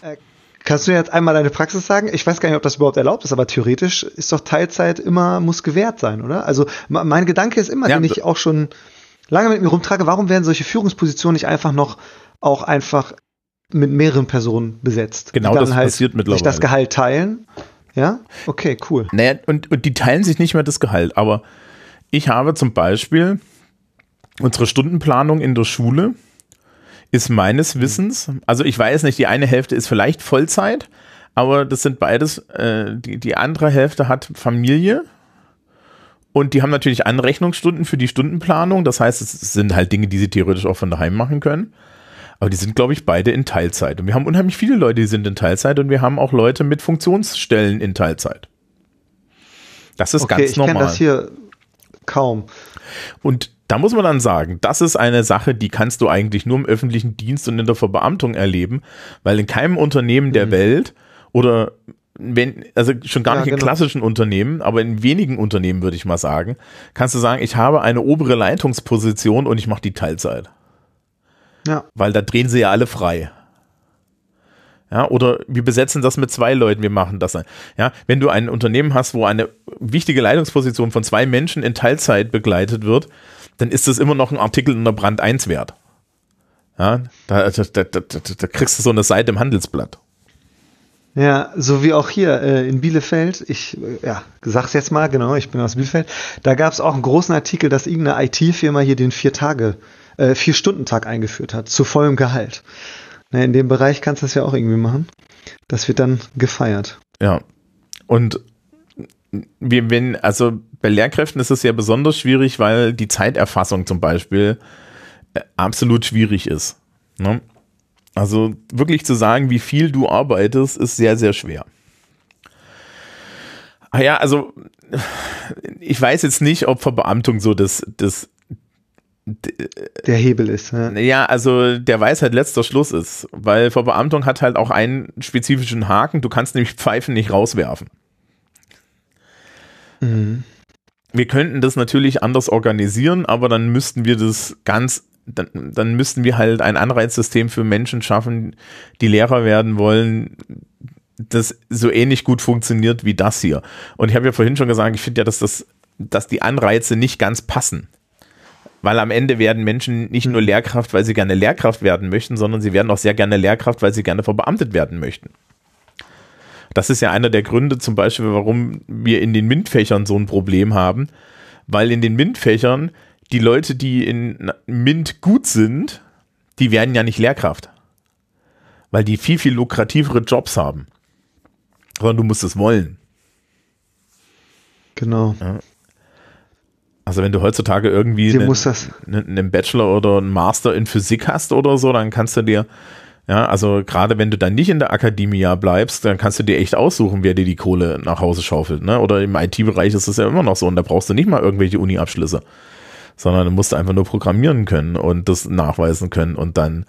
Äh, kannst du jetzt einmal deine Praxis sagen? Ich weiß gar nicht, ob das überhaupt erlaubt ist, aber theoretisch ist doch Teilzeit immer, muss gewährt sein, oder? Also mein Gedanke ist immer, ja, den ich auch schon lange mit mir rumtrage, warum werden solche Führungspositionen nicht einfach noch auch einfach mit mehreren Personen besetzt? Genau, das halt passiert mittlerweile. Sich das Gehalt teilen. Ja? Okay, cool. Naja, und, und die teilen sich nicht mehr das Gehalt, aber ich habe zum Beispiel unsere Stundenplanung in der Schule ist meines Wissens, also ich weiß nicht, die eine Hälfte ist vielleicht Vollzeit, aber das sind beides, äh, die, die andere Hälfte hat Familie und die haben natürlich Anrechnungsstunden für die Stundenplanung. Das heißt, es sind halt Dinge, die sie theoretisch auch von daheim machen können. Aber die sind, glaube ich, beide in Teilzeit. Und wir haben unheimlich viele Leute, die sind in Teilzeit und wir haben auch Leute mit Funktionsstellen in Teilzeit. Das ist okay, ganz normal. Ich kenne das hier kaum. Und da muss man dann sagen, das ist eine Sache, die kannst du eigentlich nur im öffentlichen Dienst und in der Verbeamtung erleben, weil in keinem Unternehmen der mhm. Welt oder wenn, also schon gar ja, nicht in genau. klassischen Unternehmen, aber in wenigen Unternehmen würde ich mal sagen, kannst du sagen, ich habe eine obere Leitungsposition und ich mache die Teilzeit. Ja. Weil da drehen sie ja alle frei. Ja, oder wir besetzen das mit zwei Leuten, wir machen das. Ja, wenn du ein Unternehmen hast, wo eine wichtige Leitungsposition von zwei Menschen in Teilzeit begleitet wird, dann ist das immer noch ein Artikel in der Brand 1 wert. Ja, da, da, da, da, kriegst du so eine Seite im Handelsblatt. Ja, so wie auch hier äh, in Bielefeld, ich äh, ja, sag's jetzt mal, genau, ich bin aus Bielefeld, da gab es auch einen großen Artikel, dass irgendeine IT-Firma hier den vier Tage, äh, vier Stunden Tag eingeführt hat, zu vollem Gehalt. Na, in dem Bereich kannst du das ja auch irgendwie machen. Das wird dann gefeiert. Ja. Und wir, wenn, also bei Lehrkräften ist es ja besonders schwierig, weil die Zeiterfassung zum Beispiel äh, absolut schwierig ist. Ne? Also wirklich zu sagen, wie viel du arbeitest, ist sehr, sehr schwer. Ah ja, also ich weiß jetzt nicht, ob Verbeamtung so das, das der Hebel ist. Ja. ja, also der Weisheit letzter Schluss ist, weil Verbeamtung hat halt auch einen spezifischen Haken, du kannst nämlich [LAUGHS] Pfeifen nicht rauswerfen. Mhm. Wir könnten das natürlich anders organisieren, aber dann müssten wir das ganz, dann, dann müssten wir halt ein Anreizsystem für Menschen schaffen, die Lehrer werden wollen, das so ähnlich gut funktioniert wie das hier. Und ich habe ja vorhin schon gesagt, ich finde ja, dass das, dass die Anreize nicht ganz passen. Weil am Ende werden Menschen nicht nur Lehrkraft, weil sie gerne Lehrkraft werden möchten, sondern sie werden auch sehr gerne Lehrkraft, weil sie gerne verbeamtet werden möchten. Das ist ja einer der Gründe zum Beispiel, warum wir in den MINT-Fächern so ein Problem haben, weil in den MINT-Fächern die Leute, die in MINT gut sind, die werden ja nicht Lehrkraft. Weil die viel, viel lukrativere Jobs haben. Aber du musst es wollen. Genau. Ja. Also wenn du heutzutage irgendwie einen, einen, Bachelor oder einen Master in Physik hast oder so, dann kannst du dir, ja, also gerade wenn du dann nicht in der Akademie bleibst, dann kannst du dir echt aussuchen, wer dir die Kohle nach Hause schaufelt. Ne? Oder im IT-Bereich ist es ja immer noch so und da brauchst du nicht mal irgendwelche Uni-Abschlüsse, sondern du musst einfach nur programmieren können und das nachweisen können und dann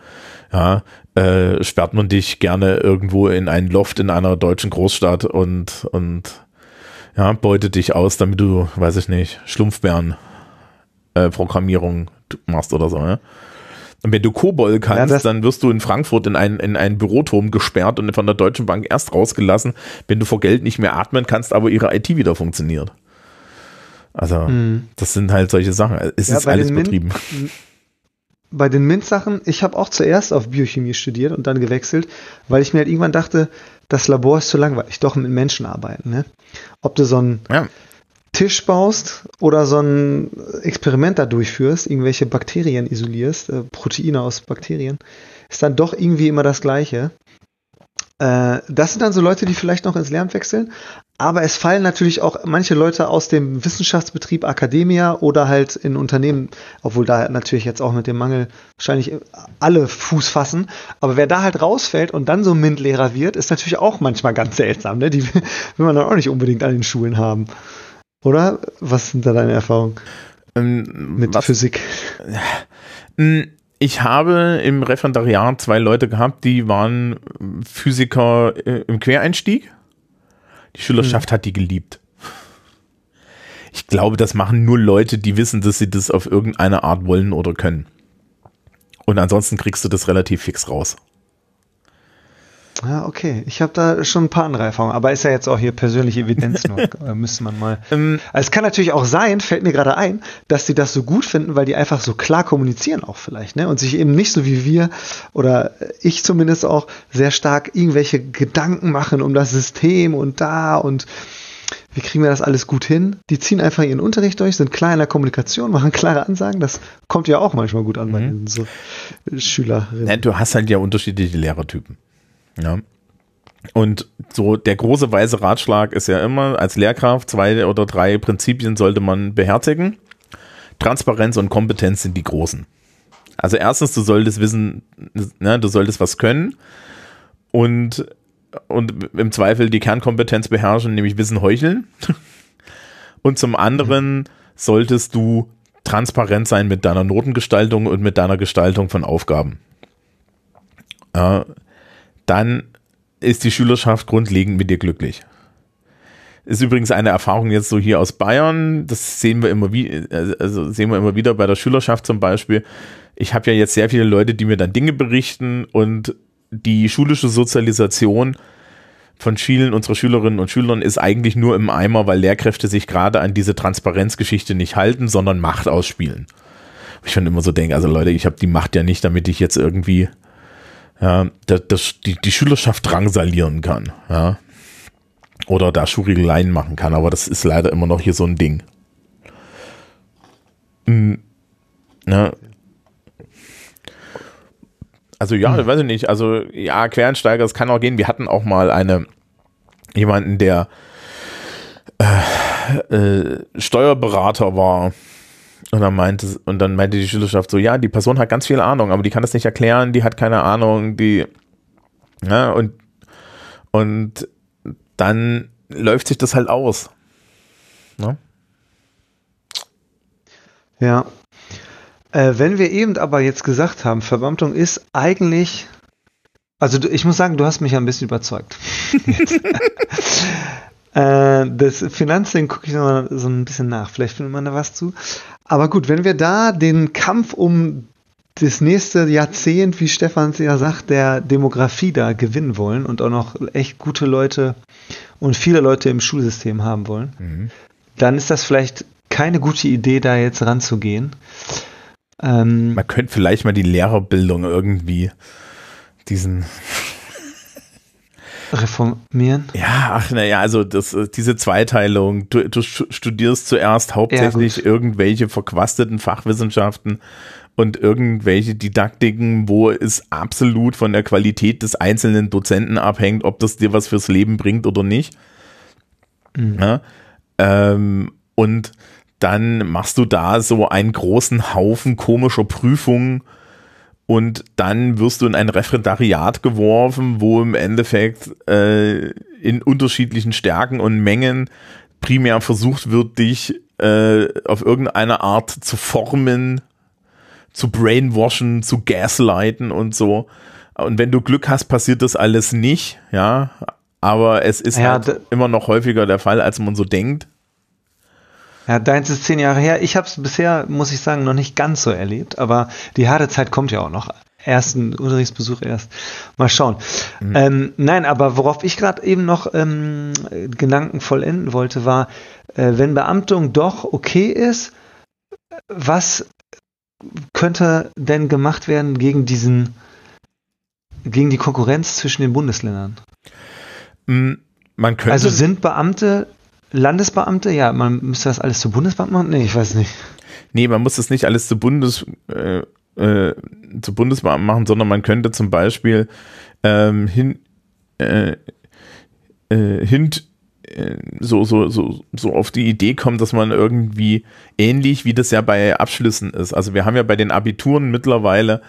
ja, äh, sperrt man dich gerne irgendwo in einen Loft in einer deutschen Großstadt und, und ja, beute dich aus, damit du, weiß ich nicht, Schlumpfbären äh, Programmierung machst oder so. Ja? Und wenn du Kobol kannst, ja, dann wirst du in Frankfurt in einen, in einen Büroturm gesperrt und von der Deutschen Bank erst rausgelassen, wenn du vor Geld nicht mehr atmen kannst, aber ihre IT wieder funktioniert. Also, mhm. das sind halt solche Sachen. Es ja, ist alles betrieben. bei den MINT-Sachen, ich habe auch zuerst auf Biochemie studiert und dann gewechselt, weil ich mir halt irgendwann dachte, das Labor ist zu langweilig, doch mit Menschen arbeiten. Ne? Ob du so einen ja. Tisch baust oder so ein Experiment da durchführst, irgendwelche Bakterien isolierst, äh, Proteine aus Bakterien, ist dann doch irgendwie immer das Gleiche. Äh, das sind dann so Leute, die vielleicht noch ins Lehramt wechseln. Aber es fallen natürlich auch manche Leute aus dem Wissenschaftsbetrieb Academia oder halt in Unternehmen, obwohl da natürlich jetzt auch mit dem Mangel wahrscheinlich alle Fuß fassen. Aber wer da halt rausfällt und dann so MINT-Lehrer wird, ist natürlich auch manchmal ganz seltsam. Ne? Die [LAUGHS] will man dann auch nicht unbedingt an den Schulen haben. Oder? Was sind da deine Erfahrungen Ähm, mit was- Physik? Mm, Ich habe im Referendariat zwei Leute gehabt, die waren Physiker äh, im Quereinstieg. Die Schülerschaft hat die geliebt. Ich glaube, das machen nur Leute, die wissen, dass sie das auf irgendeine Art wollen oder können. Und ansonsten kriegst du das relativ fix raus. Ja, okay. Ich habe da schon ein paar andere Erfahrungen, aber ist ja jetzt auch hier persönliche Evidenz nur. [LAUGHS] Da müsste man mal. Ähm, Also es kann natürlich auch sein, fällt mir gerade ein, dass die das so gut finden, weil die einfach so klar kommunizieren auch vielleicht, ne? Und sich eben nicht so wie wir oder ich zumindest auch sehr stark irgendwelche Gedanken machen um das System und da und wie kriegen wir das alles gut hin? Die ziehen einfach ihren Unterricht durch, sind klar in der Kommunikation, machen klare Ansagen. Das kommt ja auch manchmal gut an bei den so Schülerinnen. Ja, du hast halt ja unterschiedliche Lehrertypen. Ja. Und so der große weiße Ratschlag ist ja immer, als Lehrkraft zwei oder drei Prinzipien sollte man beherzigen. Transparenz und Kompetenz sind die großen. Also erstens, du solltest wissen, ne, du solltest was können und, und im Zweifel die Kernkompetenz beherrschen, nämlich Wissen heucheln. [LAUGHS] Und zum anderen solltest du transparent sein mit deiner Notengestaltung und mit deiner Gestaltung von Aufgaben. Ja, dann ist die Schülerschaft grundlegend mit dir glücklich. Ist übrigens eine Erfahrung jetzt so hier aus Bayern. Das sehen wir immer wie, also sehen wir immer wieder bei der Schülerschaft zum Beispiel. Ich habe ja jetzt sehr viele Leute, die mir dann Dinge berichten und die schulische Sozialisation von vielen unserer Schülerinnen und Schülern ist eigentlich nur im Eimer, weil Lehrkräfte sich gerade an diese Transparenzgeschichte nicht halten, sondern Macht ausspielen. Ich schon immer so denke, also Leute, ich habe die Macht ja nicht, damit ich jetzt irgendwie ja, das, das, die, die Schülerschaft drangsalieren kann, ja. Oder da Schurieleien machen kann, aber das ist leider immer noch hier so ein Ding. Mm, ne? Also ja, ich weiß ich nicht, also ja, Quereinsteiger, es kann auch gehen. Wir hatten auch mal eine, jemanden, der äh, äh, Steuerberater war und dann meinte, und dann meinte die Schülerschaft so, ja, die Person hat ganz viel Ahnung, aber die kann das nicht erklären, die hat keine Ahnung, die, ja, und, und dann läuft sich das halt aus. Ne? Ja. Äh, wenn wir eben aber jetzt gesagt haben, Verbeamtung ist eigentlich, also du, ich muss sagen, du hast mich ja ein bisschen überzeugt. [LAUGHS] äh, das Finanzding gucke ich noch mal so ein bisschen nach. Vielleicht findet man da was zu. Aber gut, wenn wir da den Kampf um das nächste Jahrzehnt, wie Stefan es ja sagt, der Demografie da gewinnen wollen und auch noch echt gute Leute und viele Leute im Schulsystem haben wollen, Mhm. dann ist das vielleicht keine gute Idee, da jetzt ranzugehen. Ähm, Man könnte vielleicht mal die Lehrerbildung irgendwie diesen, reformieren. ja, ach naja, also das, äh, diese Zweiteilung, du, du stu- studierst zuerst hauptsächlich gut. irgendwelche verquasteten Fachwissenschaften und irgendwelche Didaktiken, wo es absolut von der Qualität des einzelnen Dozenten abhängt, ob das dir was fürs Leben bringt oder nicht. Mhm. Ja? Ähm, und dann machst du da so einen großen Haufen komischer Prüfungen und dann wirst du in ein Referendariat geworfen, wo im Endeffekt äh, in unterschiedlichen Stärken und Mengen primär versucht wird, dich äh, auf irgendeine Art zu formen, zu brainwashen, zu gaslighten und so. Und wenn du Glück hast, passiert das alles nicht, ja. Aber es ist Ja, halt immer noch häufiger der Fall, als man so denkt. Ja, deins ist zehn Jahre her. Ich habe es bisher, muss ich sagen, noch nicht ganz so erlebt, aber die harte Zeit kommt ja auch noch. Ersten Unterrichtsbesuch erst. Mal schauen. Ähm, nein, aber worauf ich gerade eben noch ähm, Gedanken vollenden wollte, war, äh, wenn Beamtung doch okay ist, was könnte denn gemacht werden gegen diesen, gegen die Konkurrenz zwischen den Bundesländern? Mm, Man könnte, Also sind Beamte Landesbeamte? Ja, man müsste das alles zu Bundesbeamten machen? Nee, ich weiß nicht. nee, man muss das nicht alles zu Bundes, äh, äh, zu Bundesbeamten machen, sondern man könnte zum Beispiel ähm, hin, äh, äh, hint, äh, so, so, so, so auf die Idee kommt, dass man irgendwie ähnlich wie das ja bei Abschlüssen ist. Also wir haben ja bei den Abituren mittlerweile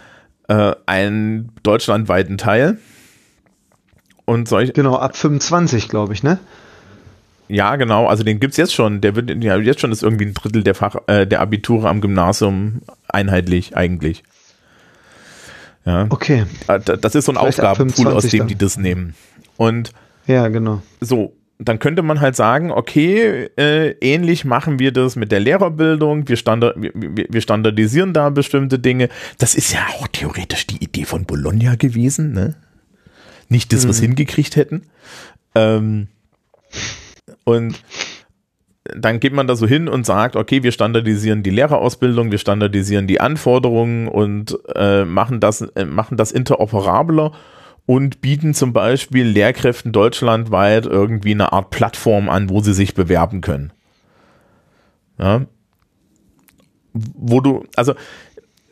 äh, einen deutschlandweiten Teil. Und solch, genau, ab 25, glaube ich, ne? Ja, genau, also den gibt es jetzt schon. Der wird ja jetzt schon ist irgendwie ein Drittel der Fach, äh, der Abiture am Gymnasium einheitlich eigentlich. Ja. Okay. Äh, das ist so ein Vielleicht Aufgabenpool, aus dem dann. die das nehmen. Und ja, genau. So, dann könnte man halt sagen, okay, äh, ähnlich machen wir das mit der Lehrerbildung, wir, standard, wir, wir, standardisieren da bestimmte Dinge. Das ist ja auch theoretisch die Idee von Bologna gewesen, ne? Nicht das, was mhm. hingekriegt hätten. Ähm, und dann geht man da so hin und sagt, okay, wir standardisieren die Lehrerausbildung, wir standardisieren die Anforderungen und äh, machen, das, äh, machen das interoperabler und bieten zum Beispiel Lehrkräften deutschlandweit irgendwie eine Art Plattform an, wo sie sich bewerben können. Ja. Wo du, also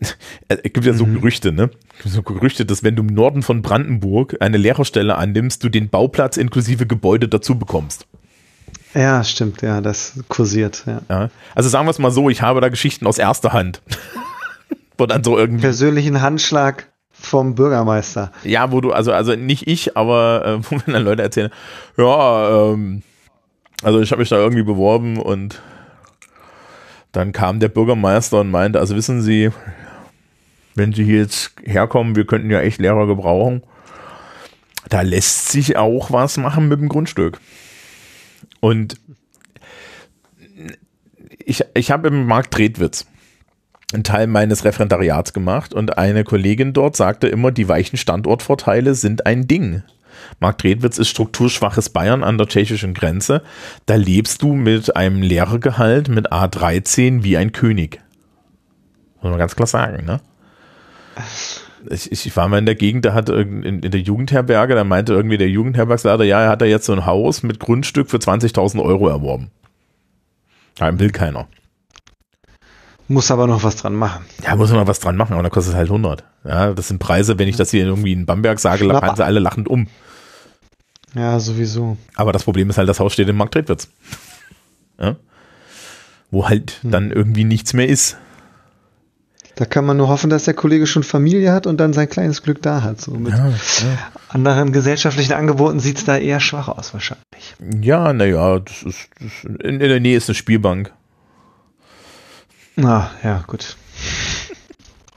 [LAUGHS] es gibt ja so mhm. Gerüchte, ne? So Gerüchte, dass wenn du im Norden von Brandenburg eine Lehrerstelle annimmst, du den Bauplatz inklusive Gebäude dazu bekommst. Ja, stimmt, ja, das kursiert, ja. ja. Also sagen wir es mal so, ich habe da Geschichten aus erster Hand. [LAUGHS] Wo dann so irgendwie. Persönlichen Handschlag vom Bürgermeister. Ja, wo du, also, also nicht ich, aber äh, wo mir dann Leute erzählen, ja, ähm, also ich habe mich da irgendwie beworben und dann kam der Bürgermeister und meinte, also wissen Sie, wenn Sie hier jetzt herkommen, wir könnten ja echt Lehrer gebrauchen. Da lässt sich auch was machen mit dem Grundstück. Und ich, ich habe im Markt Tretwitz einen Teil meines Referendariats gemacht und eine Kollegin dort sagte immer, die weichen Standortvorteile sind ein Ding. Markt Redwitz ist strukturschwaches Bayern an der tschechischen Grenze. Da lebst du mit einem Lehrergehalt mit A13 wie ein König. Muss man ganz klar sagen, ne? Ich, ich war mal in der Gegend, da hat in, in der Jugendherberge, da meinte irgendwie der Jugendherbergsleiter, ja, er hat da jetzt so ein Haus mit Grundstück für 20.000 Euro erworben. Da will keiner. Muss aber noch was dran machen. Ja, muss man noch was dran machen, aber dann kostet es halt 100. Ja, das sind Preise, wenn ich das hier irgendwie in Bamberg sage, fallen sie alle lachend um. Ja, sowieso. Aber das Problem ist halt, das Haus steht in Marktredwitz. Ja? Wo halt hm. dann irgendwie nichts mehr ist. Da kann man nur hoffen, dass der Kollege schon Familie hat und dann sein kleines Glück da hat. So mit ja, ja. anderen gesellschaftlichen Angeboten sieht es da eher schwach aus wahrscheinlich. Ja, naja, das ist, das in, in der Nähe ist eine Spielbank. Ah, ja, gut.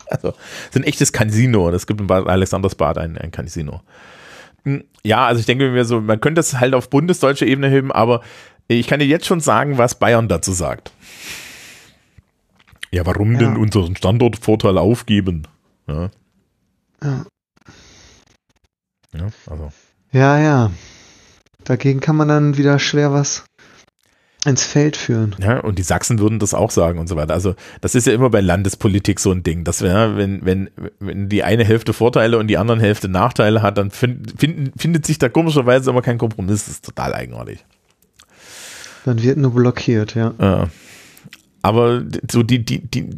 Also, es ist ein echtes Casino. Es gibt in Bad Alexandersbad ein, ein Casino. Hm, ja, also ich denke mir so, man könnte es halt auf bundesdeutsche Ebene heben, aber ich kann dir jetzt schon sagen, was Bayern dazu sagt. Ja, warum ja. denn unseren Standortvorteil aufgeben? Ja. Ja. Ja, also. ja, ja. Dagegen kann man dann wieder schwer was ins Feld führen. Ja, und die Sachsen würden das auch sagen und so weiter. Also das ist ja immer bei Landespolitik so ein Ding, dass wir, wenn, wenn, wenn die eine Hälfte Vorteile und die andere Hälfte Nachteile hat, dann find, find, findet sich da komischerweise immer kein Kompromiss. Das ist total eigenartig. Dann wird nur blockiert, ja. ja. Aber so die, die, die,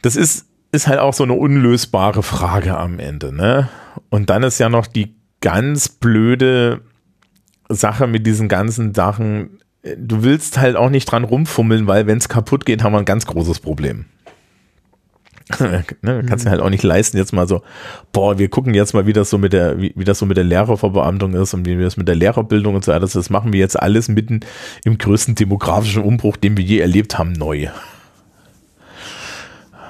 das ist, ist halt auch so eine unlösbare Frage am Ende, ne? Und dann ist ja noch die ganz blöde Sache mit diesen ganzen Sachen, du willst halt auch nicht dran rumfummeln, weil wenn es kaputt geht, haben wir ein ganz großes Problem. [LAUGHS] ne, kannst du halt auch nicht leisten, jetzt mal so, boah, wir gucken jetzt mal, wie das so mit der, wie, wie das so mit der Lehrerverbeamtung ist und wie das mit der Lehrerbildung und so weiter. Das machen wir jetzt alles mitten im größten demografischen Umbruch, den wir je erlebt haben, neu. [LAUGHS]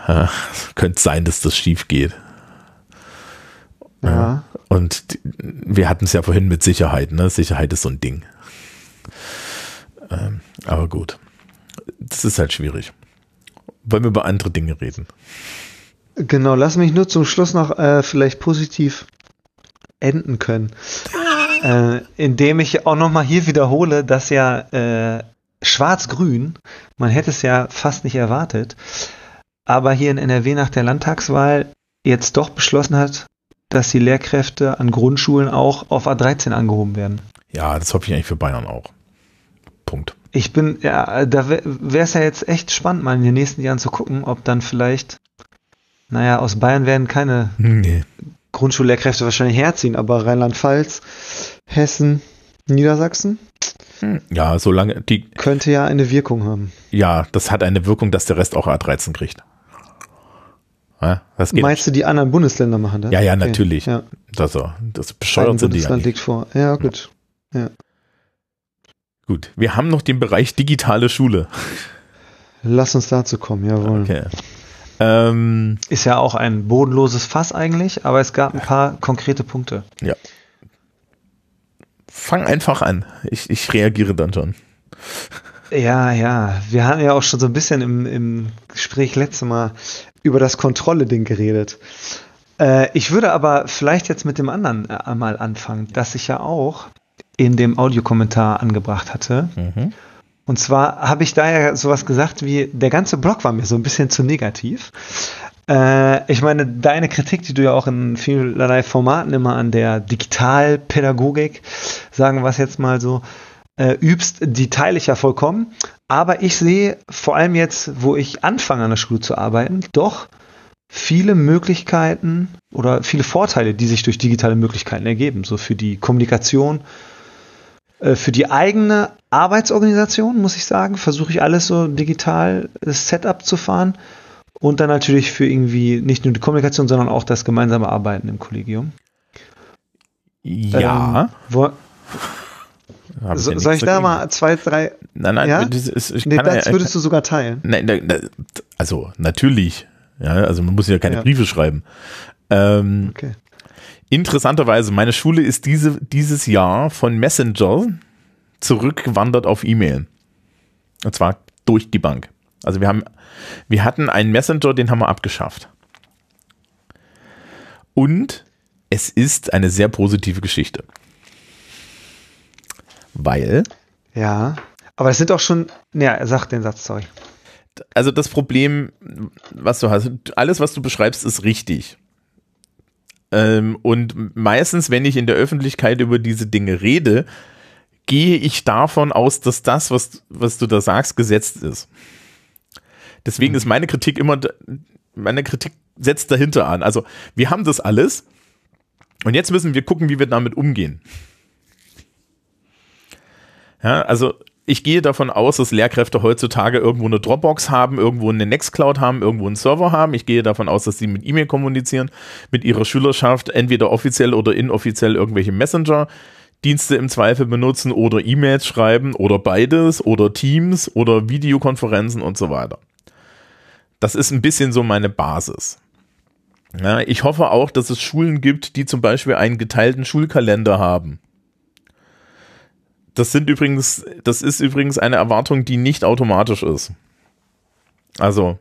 Ja, könnte sein, dass das schief geht. Ja. Und wir hatten es ja vorhin mit Sicherheit, ne? Sicherheit ist so ein Ding. Ähm, aber gut. Das ist halt schwierig. Wollen wir über andere Dinge reden? Genau, lass mich nur zum Schluss noch äh, vielleicht positiv enden können. [LAUGHS] äh, indem ich auch nochmal hier wiederhole, dass ja äh, Schwarz-Grün, man hätte es ja fast nicht erwartet, aber hier in NRW nach der Landtagswahl jetzt doch beschlossen hat, dass die Lehrkräfte an Grundschulen auch auf A13 angehoben werden. Ja, das hoffe ich eigentlich für Bayern auch. Punkt. Ich bin, ja, da wäre es ja jetzt echt spannend, mal in den nächsten Jahren zu gucken, ob dann vielleicht, naja, aus Bayern werden keine nee. Grundschullehrkräfte wahrscheinlich herziehen, aber Rheinland-Pfalz, Hessen, Niedersachsen? Hm, ja, solange die. Könnte ja eine Wirkung haben. Ja, das hat eine Wirkung, dass der Rest auch A13 kriegt. Ja. Meinst du, die anderen Bundesländer machen das? Ja, ja, natürlich. Ja. Das, das bescheuert Ein sind die ja liegt vor. Ja, gut. Ja. Gut, wir haben noch den Bereich digitale Schule. Lass uns dazu kommen, jawohl. Okay. Ähm, Ist ja auch ein bodenloses Fass eigentlich, aber es gab ein paar konkrete Punkte. Ja. Fang einfach an. Ich, ich reagiere dann schon. Ja, ja. Wir haben ja auch schon so ein bisschen im, im Gespräch letztes Mal über das Kontrolle-Ding geredet. Äh, ich würde aber vielleicht jetzt mit dem anderen äh, mal anfangen, das ich ja auch in dem Audiokommentar angebracht hatte. Mhm. Und zwar habe ich da ja sowas gesagt wie, der ganze Blog war mir so ein bisschen zu negativ. Äh, ich meine, deine Kritik, die du ja auch in vielerlei Formaten immer an der Digitalpädagogik, sagen wir es jetzt mal so, äh, übst, die teile ich ja vollkommen. Aber ich sehe vor allem jetzt, wo ich anfange an der Schule zu arbeiten, doch viele Möglichkeiten oder viele Vorteile, die sich durch digitale Möglichkeiten ergeben. So für die Kommunikation, für die eigene Arbeitsorganisation, muss ich sagen, versuche ich alles so digital das Setup zu fahren. Und dann natürlich für irgendwie nicht nur die Kommunikation, sondern auch das gemeinsame Arbeiten im Kollegium. Ja. Ähm, so, soll ich da mal zwei, drei? Nein, nein, ja? das, ist, ich nee, das ja, würdest du sogar teilen. Nein, nein, also natürlich. Ja, also man muss ja keine ja. Briefe schreiben. Ähm, okay. Interessanterweise, meine Schule ist diese, dieses Jahr von Messenger zurückgewandert auf E-Mail. Und zwar durch die Bank. Also wir haben, wir hatten einen Messenger, den haben wir abgeschafft. Und es ist eine sehr positive Geschichte. Weil. Ja, aber es sind auch schon. Ja, sag den Satz, sorry. Also das Problem, was du hast, alles, was du beschreibst, ist richtig. Ähm, und meistens, wenn ich in der Öffentlichkeit über diese Dinge rede, gehe ich davon aus, dass das, was, was du da sagst, gesetzt ist. Deswegen mhm. ist meine Kritik immer, meine Kritik setzt dahinter an. Also wir haben das alles und jetzt müssen wir gucken, wie wir damit umgehen. Ja, also ich gehe davon aus, dass Lehrkräfte heutzutage irgendwo eine Dropbox haben, irgendwo eine Nextcloud haben, irgendwo einen Server haben. Ich gehe davon aus, dass sie mit E-Mail kommunizieren, mit ihrer Schülerschaft, entweder offiziell oder inoffiziell irgendwelche Messenger-Dienste im Zweifel benutzen oder E-Mails schreiben oder beides oder Teams oder Videokonferenzen und so weiter. Das ist ein bisschen so meine Basis. Ja, ich hoffe auch, dass es Schulen gibt, die zum Beispiel einen geteilten Schulkalender haben das sind übrigens, das ist übrigens eine Erwartung, die nicht automatisch ist. Also,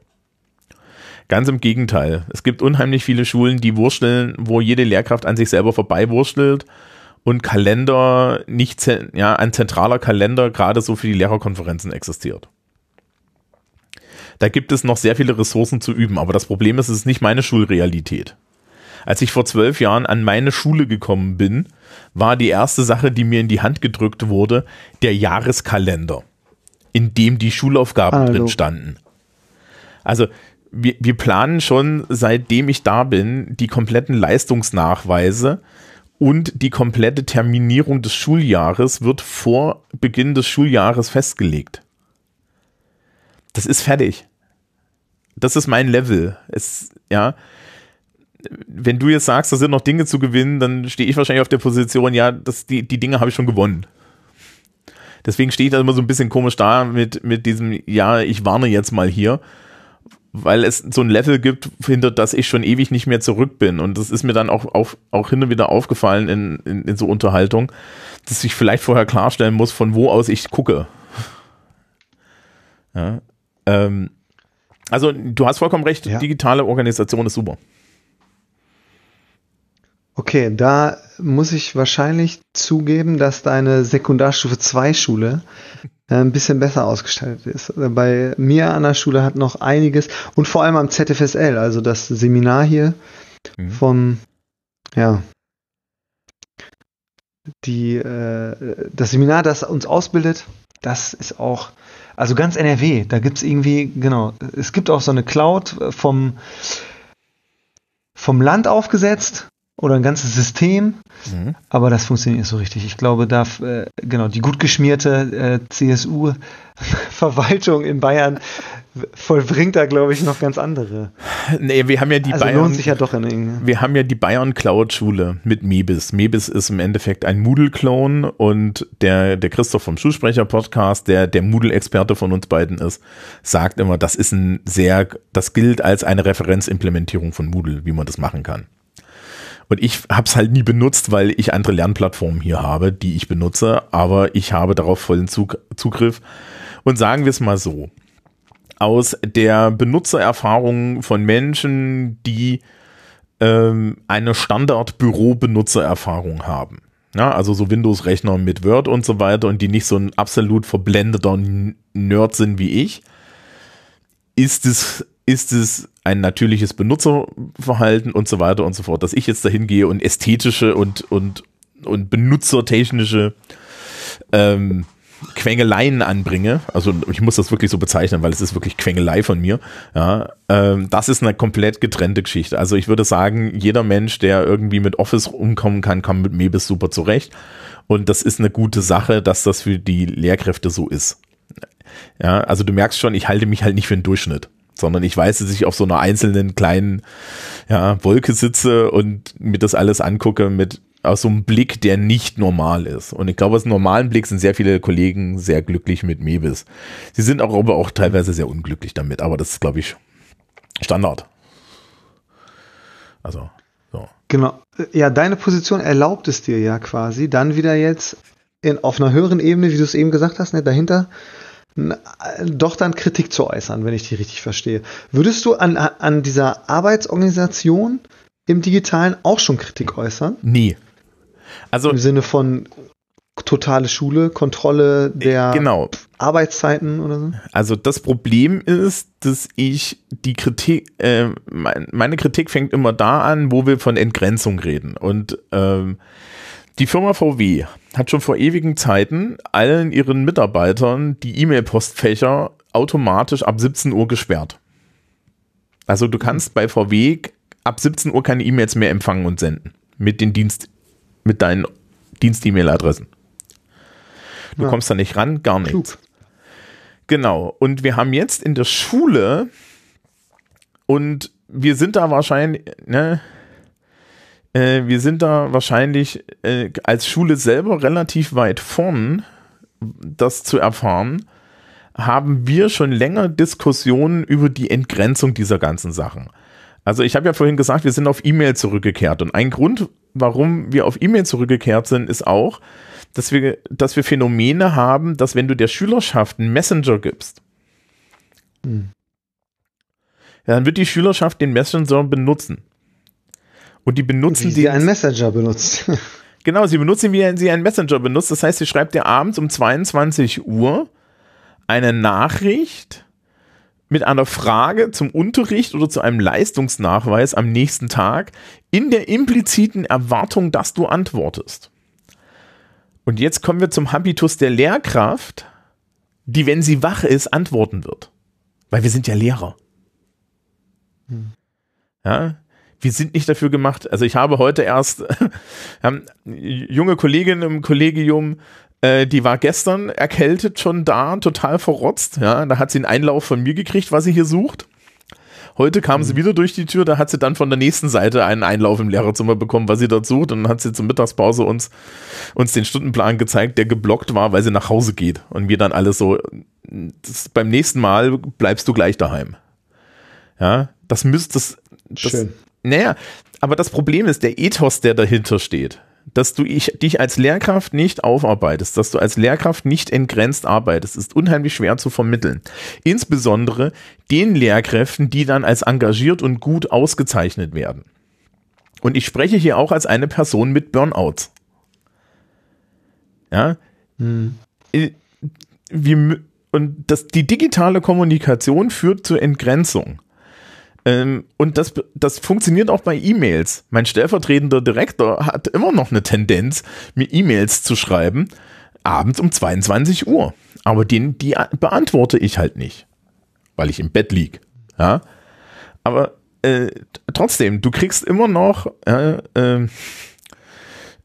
ganz im Gegenteil. Es gibt unheimlich viele Schulen, die wursteln, wo jede Lehrkraft an sich selber vorbei wurstelt und Kalender nicht, ja, ein zentraler Kalender gerade so für die Lehrerkonferenzen existiert. Da gibt es noch sehr viele Ressourcen zu üben, aber das Problem ist, es ist nicht meine Schulrealität. Als ich vor zwölf Jahren an meine Schule gekommen bin, war die erste Sache, die mir in die Hand gedrückt wurde, der Jahreskalender, in dem die Schulaufgaben Hallo. drin standen. Also wir, wir planen schon, seitdem ich da bin, die kompletten Leistungsnachweise und die komplette Terminierung des Schuljahres wird vor Beginn des Schuljahres festgelegt. Das ist fertig. Das ist mein Level. Es, ja, wenn du jetzt sagst, da sind noch Dinge zu gewinnen, dann stehe ich wahrscheinlich auf der Position, ja, das, die, die Dinge habe ich schon gewonnen. Deswegen stehe ich da immer so ein bisschen komisch da mit, mit diesem, ja, ich warne jetzt mal hier, weil es so ein Level gibt, hinter das ich schon ewig nicht mehr zurück bin. Und das ist mir dann auch, auch, auch hin und wieder aufgefallen in, in, in so Unterhaltung, dass ich vielleicht vorher klarstellen muss, von wo aus ich gucke. Ja, ähm, also du hast vollkommen recht, ja. digitale Organisation ist super. Okay, da muss ich wahrscheinlich zugeben, dass deine Sekundarstufe 2 Schule äh, ein bisschen besser ausgestaltet ist. Bei mir an der Schule hat noch einiges und vor allem am ZFSL, also das Seminar hier mhm. vom, ja, die, äh, das Seminar, das uns ausbildet, das ist auch, also ganz NRW, da gibt es irgendwie, genau, es gibt auch so eine Cloud vom, vom Land aufgesetzt oder ein ganzes System, mhm. aber das funktioniert nicht so richtig. Ich glaube, da, äh, genau, die gut geschmierte äh, CSU-Verwaltung in Bayern vollbringt da, glaube ich, noch ganz andere. Nee, wir haben ja die also Bayern. Lohnt sich ja doch in. Wir haben ja die Bayern Cloud Schule mit Mebis. Mebis ist im Endeffekt ein Moodle-Clone und der, der Christoph vom Schulsprecher-Podcast, der der Moodle-Experte von uns beiden ist, sagt immer, das ist ein sehr, das gilt als eine Referenzimplementierung von Moodle, wie man das machen kann. Und ich habe es halt nie benutzt, weil ich andere Lernplattformen hier habe, die ich benutze, aber ich habe darauf vollen Zug Zugriff. Und sagen wir es mal so, aus der Benutzererfahrung von Menschen, die ähm, eine Standard-Büro-Benutzererfahrung haben. Ja, also so Windows-Rechner mit Word und so weiter und die nicht so ein absolut verblendeter Nerd sind wie ich, ist es, ist es ein natürliches Benutzerverhalten und so weiter und so fort, dass ich jetzt dahin gehe und ästhetische und, und, und benutzertechnische ähm, Quengeleien anbringe, also ich muss das wirklich so bezeichnen, weil es ist wirklich Quengelei von mir, ja, ähm, das ist eine komplett getrennte Geschichte. Also ich würde sagen, jeder Mensch, der irgendwie mit Office umkommen kann, kann mit Mebis super zurecht. Und das ist eine gute Sache, dass das für die Lehrkräfte so ist. Ja, also du merkst schon, ich halte mich halt nicht für einen Durchschnitt sondern ich weiß, dass ich auf so einer einzelnen kleinen ja, Wolke sitze und mir das alles angucke mit aus so einem Blick, der nicht normal ist. Und ich glaube, aus einem normalen Blick sind sehr viele Kollegen sehr glücklich mit Mebis. Sie sind auch aber auch teilweise sehr unglücklich damit, aber das ist, glaube ich, Standard. Also, so. Genau. Ja, deine Position erlaubt es dir ja quasi, dann wieder jetzt in, auf einer höheren Ebene, wie du es eben gesagt hast, ne, dahinter doch dann Kritik zu äußern, wenn ich die richtig verstehe. Würdest du an, an dieser Arbeitsorganisation im Digitalen auch schon Kritik äußern? Nie. Also, Im Sinne von totale Schule, Kontrolle der genau. Arbeitszeiten oder so? Also das Problem ist, dass ich die Kritik, äh, meine Kritik fängt immer da an, wo wir von Entgrenzung reden. Und ähm, die Firma VW hat schon vor ewigen Zeiten allen ihren Mitarbeitern die E-Mail-Postfächer automatisch ab 17 Uhr gesperrt. Also du kannst bei VW ab 17 Uhr keine E-Mails mehr empfangen und senden mit den Dienst mit deinen Dienst-E-Mail-Adressen. Du ja. kommst da nicht ran, gar nichts. Klug. Genau. Und wir haben jetzt in der Schule und wir sind da wahrscheinlich, ne, äh, wir sind da wahrscheinlich äh, als Schule selber relativ weit vorn, das zu erfahren, haben wir schon länger Diskussionen über die Entgrenzung dieser ganzen Sachen. Also ich habe ja vorhin gesagt, wir sind auf E-Mail zurückgekehrt und ein Grund, warum wir auf E-Mail zurückgekehrt sind, ist auch, dass wir, dass wir Phänomene haben, dass wenn du der Schülerschaft einen Messenger gibst, hm. ja, dann wird die Schülerschaft den Messenger benutzen. Und die benutzen wie sie einen Messenger benutzt. [LAUGHS] genau, sie benutzen, wie sie einen Messenger benutzt. Das heißt, sie schreibt dir abends um 22 Uhr eine Nachricht mit einer Frage zum Unterricht oder zu einem Leistungsnachweis am nächsten Tag in der impliziten Erwartung, dass du antwortest. Und jetzt kommen wir zum Habitus der Lehrkraft, die, wenn sie wach ist, antworten wird. Weil wir sind ja Lehrer. Hm. Ja, wir sind nicht dafür gemacht. Also ich habe heute erst [LAUGHS] ähm, junge Kollegin im Kollegium, äh, die war gestern erkältet schon da, total verrotzt. Ja, da hat sie einen Einlauf von mir gekriegt, was sie hier sucht. Heute kam mhm. sie wieder durch die Tür, da hat sie dann von der nächsten Seite einen Einlauf im Lehrerzimmer bekommen, was sie dort sucht. Und dann hat sie zur Mittagspause uns, uns den Stundenplan gezeigt, der geblockt war, weil sie nach Hause geht. Und wir dann alles so, beim nächsten Mal bleibst du gleich daheim. Ja, das müsste, das, das, Schön. Naja, aber das Problem ist der Ethos, der dahinter steht. Dass du ich, dich als Lehrkraft nicht aufarbeitest, dass du als Lehrkraft nicht entgrenzt arbeitest, ist unheimlich schwer zu vermitteln. Insbesondere den Lehrkräften, die dann als engagiert und gut ausgezeichnet werden. Und ich spreche hier auch als eine Person mit Burnout. Ja. Hm. Wir, und das, die digitale Kommunikation führt zur Entgrenzung. Ähm, und das, das funktioniert auch bei E-Mails. Mein stellvertretender Direktor hat immer noch eine Tendenz, mir E-Mails zu schreiben, abends um 22 Uhr. Aber den, die beantworte ich halt nicht, weil ich im Bett lieg. Ja? Aber äh, trotzdem, du kriegst immer noch, äh, äh,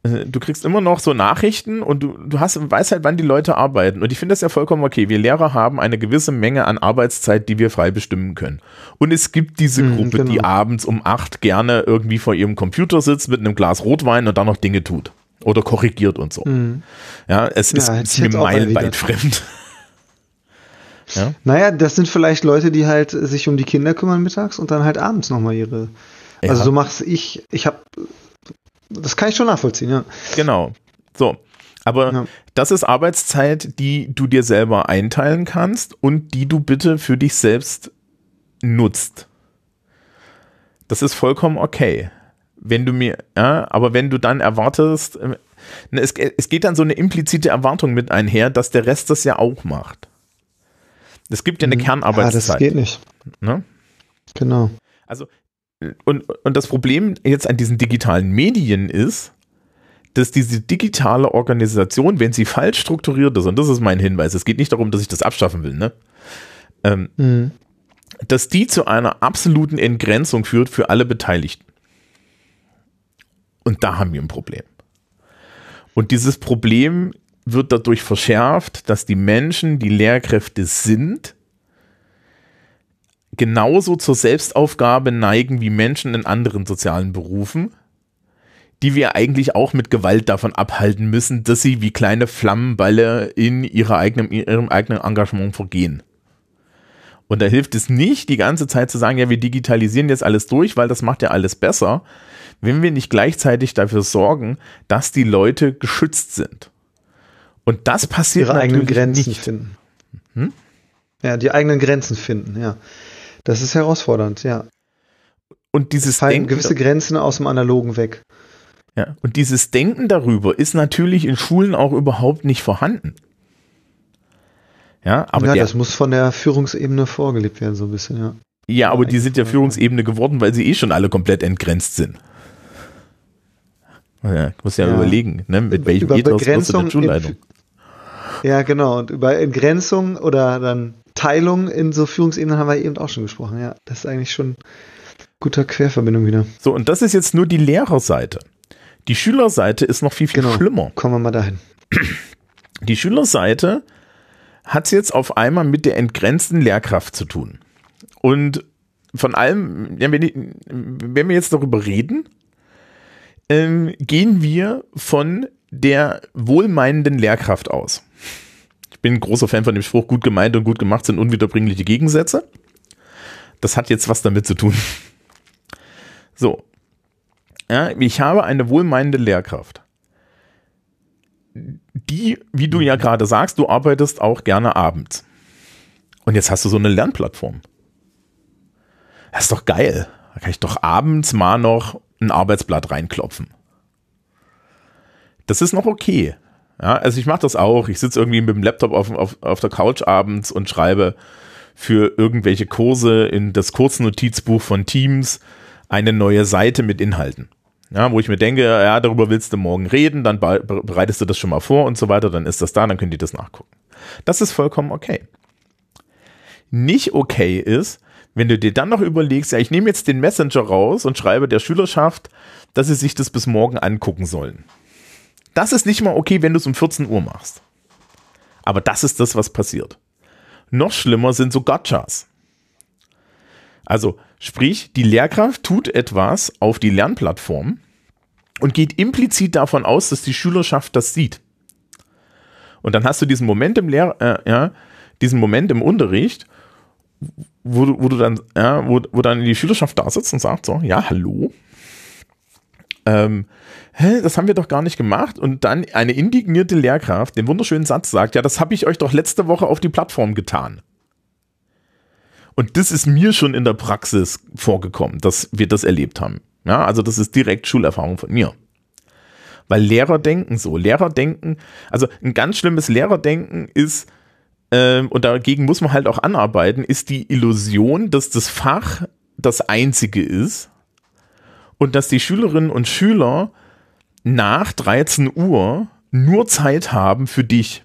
du kriegst immer noch so Nachrichten und du, du hast, weißt halt, wann die Leute arbeiten. Und ich finde das ja vollkommen okay. Wir Lehrer haben eine gewisse Menge an Arbeitszeit, die wir frei bestimmen können. Und es gibt diese Mhm, Gruppe, genau. die abends um acht gerne irgendwie vor ihrem Computer sitzt mit einem Glas Rotwein und dann noch Dinge tut. Oder korrigiert und so. Mhm. Ja, es Ja, ist, mir meilenweit fremd. [LAUGHS] Naja, das sind vielleicht Leute, die halt sich um die Kinder kümmern mittags und dann halt abends nochmal ihre. Ja. Also so mach's ich. Ich habe, das kann ich schon nachvollziehen, ja. Genau. So. Aber Ja. das ist Arbeitszeit, die du dir selber einteilen kannst und die du bitte für dich selbst nutzt. Das ist vollkommen okay. Wenn du mir, ja, aber wenn du dann erwartest, äh, ne, es, es geht dann so eine implizite Erwartung mit einher, dass der Rest das ja auch macht. Es gibt ja eine Ja, das Kernarbeitszeit. geht nicht. ne? Genau. Also, und, und das Problem jetzt an diesen digitalen Medien ist, dass diese digitale Organisation, wenn sie falsch strukturiert ist, und das ist mein Hinweis, es geht nicht darum, dass ich das abschaffen will, ne? Ähm, Mhm. dass die zu einer absoluten Entgrenzung führt für alle Beteiligten. Und da haben wir ein Problem. Und dieses Problem wird dadurch verschärft, dass die Menschen, die Lehrkräfte sind, genauso zur Selbstaufgabe neigen wie Menschen in anderen sozialen Berufen, die wir eigentlich auch mit Gewalt davon abhalten müssen, dass sie wie kleine Flammenballe in ihrer eigenen, ihrem eigenen Engagement vergehen. Und da hilft es nicht, die ganze Zeit zu sagen, ja, wir digitalisieren jetzt alles durch, weil das macht ja alles besser, wenn wir nicht gleichzeitig dafür sorgen, dass die Leute geschützt sind. Und das passiert Ihre eigenen Grenzen nicht. finden. Hm? Ja, die eigenen Grenzen finden, ja. Das ist herausfordernd, ja. Und dieses Fallen Denken, gewisse Grenzen aus dem Analogen weg. ja, und dieses Denken darüber ist natürlich in Schulen auch überhaupt nicht vorhanden. Ja, aber ja, der, das muss von der Führungsebene vorgelebt werden, so ein bisschen, ja. ja, aber die sind ja. Führungsebene geworden, weil sie eh schon alle komplett entgrenzt sind. Ja, ich muss ja, Ja. überlegen, ne, mit welchem Über Ethos wirst du denn Schulleitung? Ja, genau. Und über Entgrenzung oder dann Teilung in so Führungsebenen haben wir eben auch schon gesprochen. Ja, das ist eigentlich schon guter Querverbindung wieder. So, und das ist jetzt nur die Lehrerseite. Die Schülerseite ist noch viel, viel Genau. schlimmer. Kommen wir mal dahin. [CLEARS THROAT] Die Schülerseite hat es jetzt auf einmal mit der entgrenzten Lehrkraft zu tun. Und von allem, ja, wenn, ich- wenn wir jetzt darüber reden, ähm, gehen wir von der wohlmeinenden Lehrkraft aus. Bin großer Fan von dem Spruch, gut gemeint und gut gemacht sind unwiederbringliche Gegensätze. Das hat jetzt was damit zu tun. [LAUGHS] So. Ja, ich habe eine wohlmeinende Lehrkraft. Die, wie du ja gerade sagst, du arbeitest auch gerne abends. Und jetzt hast du so eine Lernplattform. Das ist doch geil. Da kann ich doch abends mal noch ein Arbeitsblatt reinklopfen. Das ist noch okay. Ja, also ich mache das auch. Ich sitze irgendwie mit dem Laptop auf, auf, auf der Couch abends und schreibe für irgendwelche Kurse in das Kurznotizbuch von Teams eine neue Seite mit Inhalten. Ja, wo ich mir denke, ja, darüber willst du morgen reden, dann be- bereitest du das schon mal vor und so weiter, dann ist das da, dann könnt ihr das nachgucken. Das ist vollkommen okay. Nicht okay ist, wenn du dir dann noch überlegst, ja, ich nehme jetzt den Messenger raus und schreibe der Schülerschaft, dass sie sich das bis morgen angucken sollen. Das ist nicht mal okay, wenn du es um 14 Uhr machst. Aber das ist das, was passiert. Noch schlimmer sind so Gotchas. Also, sprich, die Lehrkraft tut etwas auf die Lernplattform und geht implizit davon aus, dass die Schülerschaft das sieht. Und dann hast du diesen Moment im Lehr äh, ja, diesen Moment im Unterricht, wo du, wo du dann, ja, wo, wo dann die Schülerschaft da sitzt und sagt so, ja, hallo. Ähm, hä, das haben wir doch gar nicht gemacht. Und dann eine indignierte Lehrkraft den wunderschönen Satz sagt, ja, das habe ich euch doch letzte Woche auf die Plattform getan. Und das ist mir schon in der Praxis vorgekommen, dass wir das erlebt haben. Ja, also das ist direkt Schulerfahrung von mir. Weil Lehrer denken so. Lehrer denken, also ein ganz schlimmes Lehrerdenken ist, ähm, und dagegen muss man halt auch anarbeiten, ist die Illusion, dass das Fach das einzige ist und dass die Schülerinnen und Schüler nach 13 Uhr nur Zeit haben für dich.